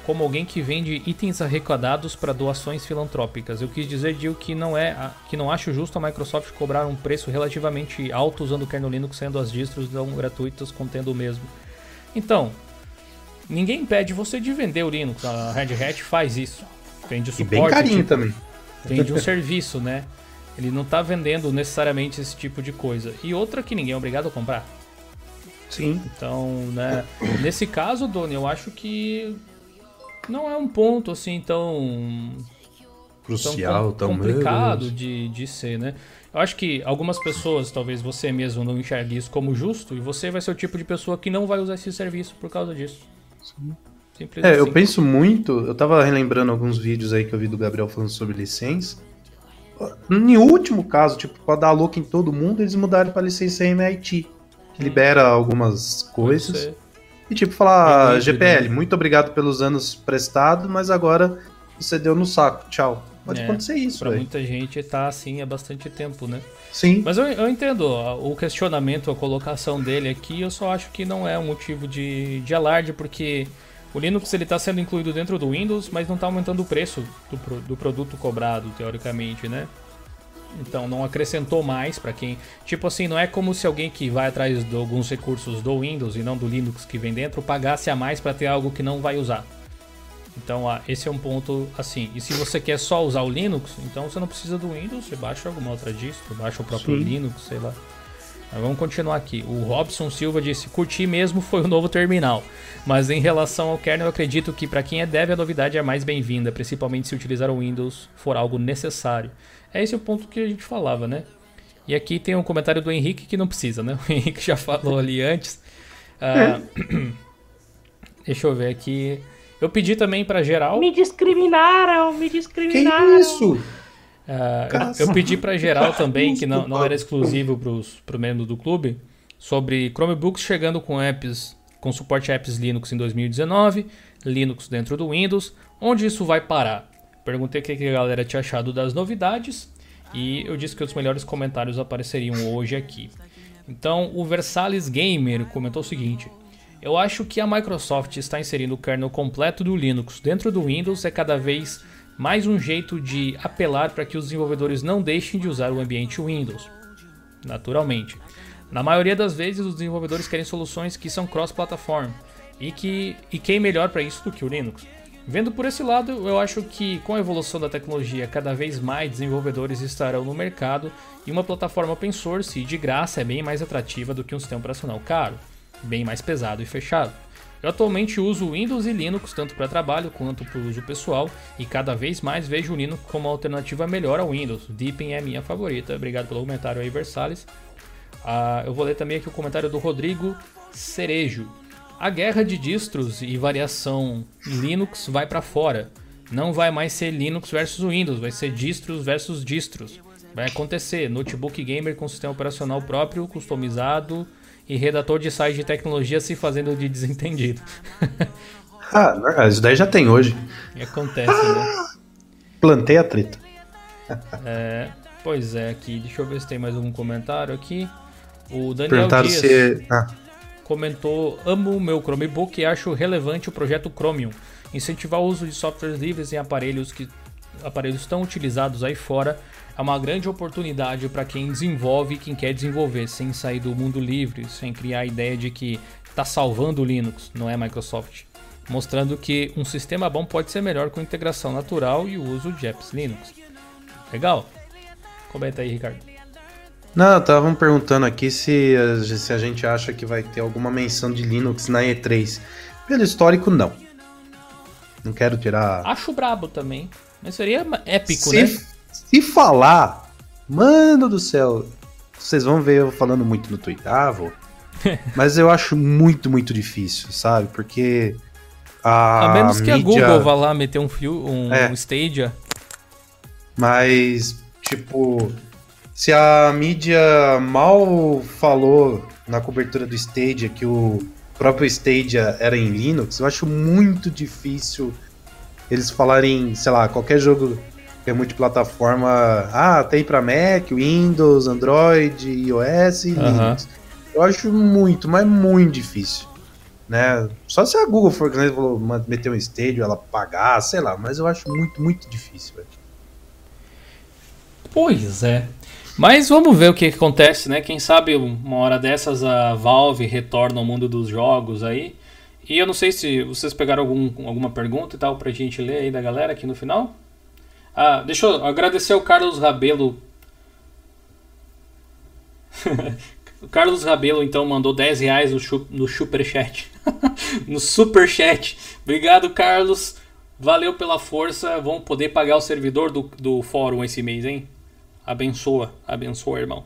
como alguém que vende itens arrecadados para doações filantrópicas. Eu quis dizer Gil, que não é que não acho justo a Microsoft cobrar um preço relativamente alto usando o kernel Linux, sendo as distros não gratuitas contendo o mesmo. Então, ninguém impede você de vender o Linux. A Red Hat faz isso. Vende o suporte. E bem carinho tipo, também. Vende um serviço, né? Ele não está vendendo necessariamente esse tipo de coisa. E outra que ninguém é obrigado a comprar. Sim. Então, né? nesse caso, Doni, eu acho que não é um ponto assim tão crucial, tão, tão complicado de, de ser, né? Eu acho que algumas pessoas, talvez você mesmo não enxergue isso como justo, e você vai ser o tipo de pessoa que não vai usar esse serviço por causa disso. Sim. Simples é, assim. eu penso muito, eu tava relembrando alguns vídeos aí que eu vi do Gabriel falando sobre licença. Em último caso, tipo, pra dar louco em todo mundo, eles mudaram pra licença MIT. Que hum. libera algumas coisas. E tipo, falar, GPL, né? muito obrigado pelos anos prestados, mas agora você deu no saco, tchau. Pode é, acontecer isso, Pra véio. muita gente tá assim há bastante tempo, né? Sim. Mas eu, eu entendo o questionamento, a colocação dele aqui, eu só acho que não é um motivo de, de alarde, porque o Linux ele está sendo incluído dentro do Windows, mas não está aumentando o preço do, do produto cobrado, teoricamente, né? Então não acrescentou mais para quem. Tipo assim, não é como se alguém que vai atrás de alguns recursos do Windows e não do Linux que vem dentro pagasse a mais para ter algo que não vai usar. Então ah, esse é um ponto assim. E se você quer só usar o Linux, então você não precisa do Windows, você baixa alguma outra distro, baixa o próprio Sim. Linux, sei lá. Mas vamos continuar aqui. O Robson Silva disse: curti mesmo foi o novo terminal. Mas em relação ao kernel, eu acredito que para quem é dev a novidade é mais bem-vinda, principalmente se utilizar o Windows for algo necessário. É esse o ponto que a gente falava, né? E aqui tem um comentário do Henrique que não precisa, né? O Henrique já falou ali antes. Uh, deixa eu ver aqui. Eu pedi também para geral. Me discriminaram, me discriminaram. Que isso? Uh, eu pedi para geral também, que não, não era exclusivo para o membro do clube, sobre Chromebooks chegando com apps com suporte a apps Linux em 2019, Linux dentro do Windows, onde isso vai parar? Perguntei o que a galera tinha achado das novidades e eu disse que os melhores comentários apareceriam hoje aqui. Então, o Versalis Gamer comentou o seguinte: Eu acho que a Microsoft está inserindo o kernel completo do Linux dentro do Windows é cada vez mais um jeito de apelar para que os desenvolvedores não deixem de usar o ambiente Windows. Naturalmente. Na maioria das vezes, os desenvolvedores querem soluções que são cross-platform e que e quem melhor para isso do que o Linux. Vendo por esse lado, eu acho que com a evolução da tecnologia, cada vez mais desenvolvedores estarão no mercado e uma plataforma open source de graça é bem mais atrativa do que um sistema operacional caro, bem mais pesado e fechado. Eu atualmente uso Windows e Linux tanto para trabalho quanto para uso pessoal e cada vez mais vejo o Linux como alternativa melhor ao Windows. Deepin é minha favorita. Obrigado pelo comentário aí, Versalles. Ah, eu vou ler também aqui o comentário do Rodrigo Cerejo. A guerra de distros e variação Linux vai para fora. Não vai mais ser Linux versus Windows, vai ser distros versus distros. Vai acontecer notebook gamer com sistema operacional próprio, customizado e redator de site de tecnologia se fazendo de desentendido. ah, isso daí já tem hoje. E acontece, né? Plantei a treta. é, pois é, aqui, deixa eu ver se tem mais algum comentário aqui. O Daniel Perguntaram Dias se. Ah, comentou: Amo o meu Chromebook e acho relevante o projeto Chromium. Incentivar o uso de softwares livres em aparelhos que aparelhos tão utilizados aí fora é uma grande oportunidade para quem desenvolve e quem quer desenvolver, sem sair do mundo livre, sem criar a ideia de que está salvando o Linux, não é Microsoft. Mostrando que um sistema bom pode ser melhor com integração natural e o uso de apps Linux. Legal? Comenta aí, Ricardo. Não, estavam perguntando aqui se, se a gente acha que vai ter alguma menção de Linux na E3. Pelo histórico, não. Não quero tirar. Acho brabo também. Mas seria épico, se, né? Se falar, mano do céu, vocês vão ver eu falando muito no Twitter, ah. Mas eu acho muito, muito difícil, sabe? Porque. A, a menos que mídia... a Google vá lá meter um fio, um, É. um Stadia. Mas, tipo, se a mídia mal falou na cobertura do Stadia que o próprio Stadia era em Linux, eu acho muito difícil eles falarem, sei lá, qualquer jogo que é multiplataforma, ah, tem pra Mac, Windows, Android, iOS e Aham. Linux. Eu acho muito, mas muito difícil. Né? Só se a Google for que falou, meter um Stadia, ela pagar, sei lá, mas eu acho muito, muito difícil, velho. Pois é. Mas vamos ver o que que acontece, né? Quem sabe uma hora dessas a Valve retorna ao mundo dos jogos aí. E eu não sei se vocês pegaram algum, alguma pergunta e tal pra gente ler aí da galera aqui no final. Ah, deixa eu agradecer ao Carlos Rabelo. o Carlos Rabelo então mandou 10 reais no, superchat. no superchat. Obrigado, Carlos. Valeu pela força. Vamos poder pagar o servidor do, do fórum esse mês, hein? Abençoa, abençoa, irmão.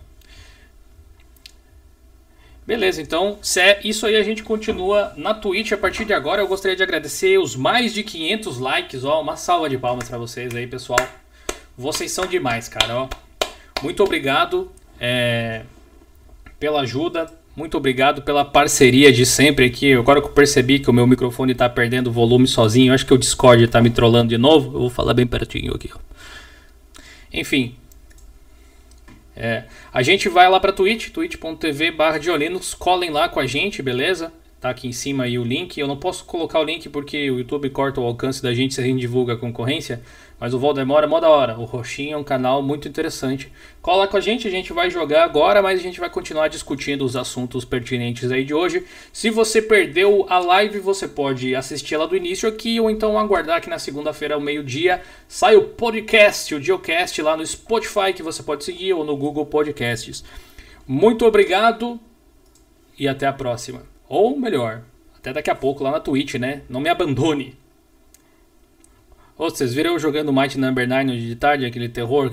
Beleza, então, se é isso aí a gente continua na Twitch a partir de agora. Eu gostaria de agradecer os mais de 500 likes, ó, uma salva de palmas pra vocês aí, pessoal. Vocês são demais, cara, ó. Muito obrigado é, pela ajuda, muito obrigado pela parceria de sempre aqui. Agora que eu percebi que o meu microfone tá perdendo volume sozinho, acho que o Discord tá me trollando de novo. Eu vou falar bem pertinho aqui, ó. Enfim, é, a gente vai lá pra Twitch, twitch.tv barra Diolinos, colhem lá com a gente, beleza? Tá aqui em cima aí o link. Eu não posso colocar o link porque o YouTube corta o alcance da gente se a gente divulga a concorrência. Mas o Voldemort é mó da hora. O Roxinho é um canal muito interessante. Cola com a gente, a gente vai jogar agora, mas a gente vai continuar discutindo os assuntos pertinentes aí de hoje. Se você perdeu a live, você pode assistir ela do início aqui ou então aguardar que na segunda-feira ao meio-dia sai o podcast, o Geocast lá no Spotify que você pode seguir ou no Google Podcasts. Muito obrigado e até a próxima. Ou melhor, até daqui a pouco lá na Twitch, né? Não me abandone. Ô, vocês viram eu jogando Might Number 9 hoje de tarde, aquele terror que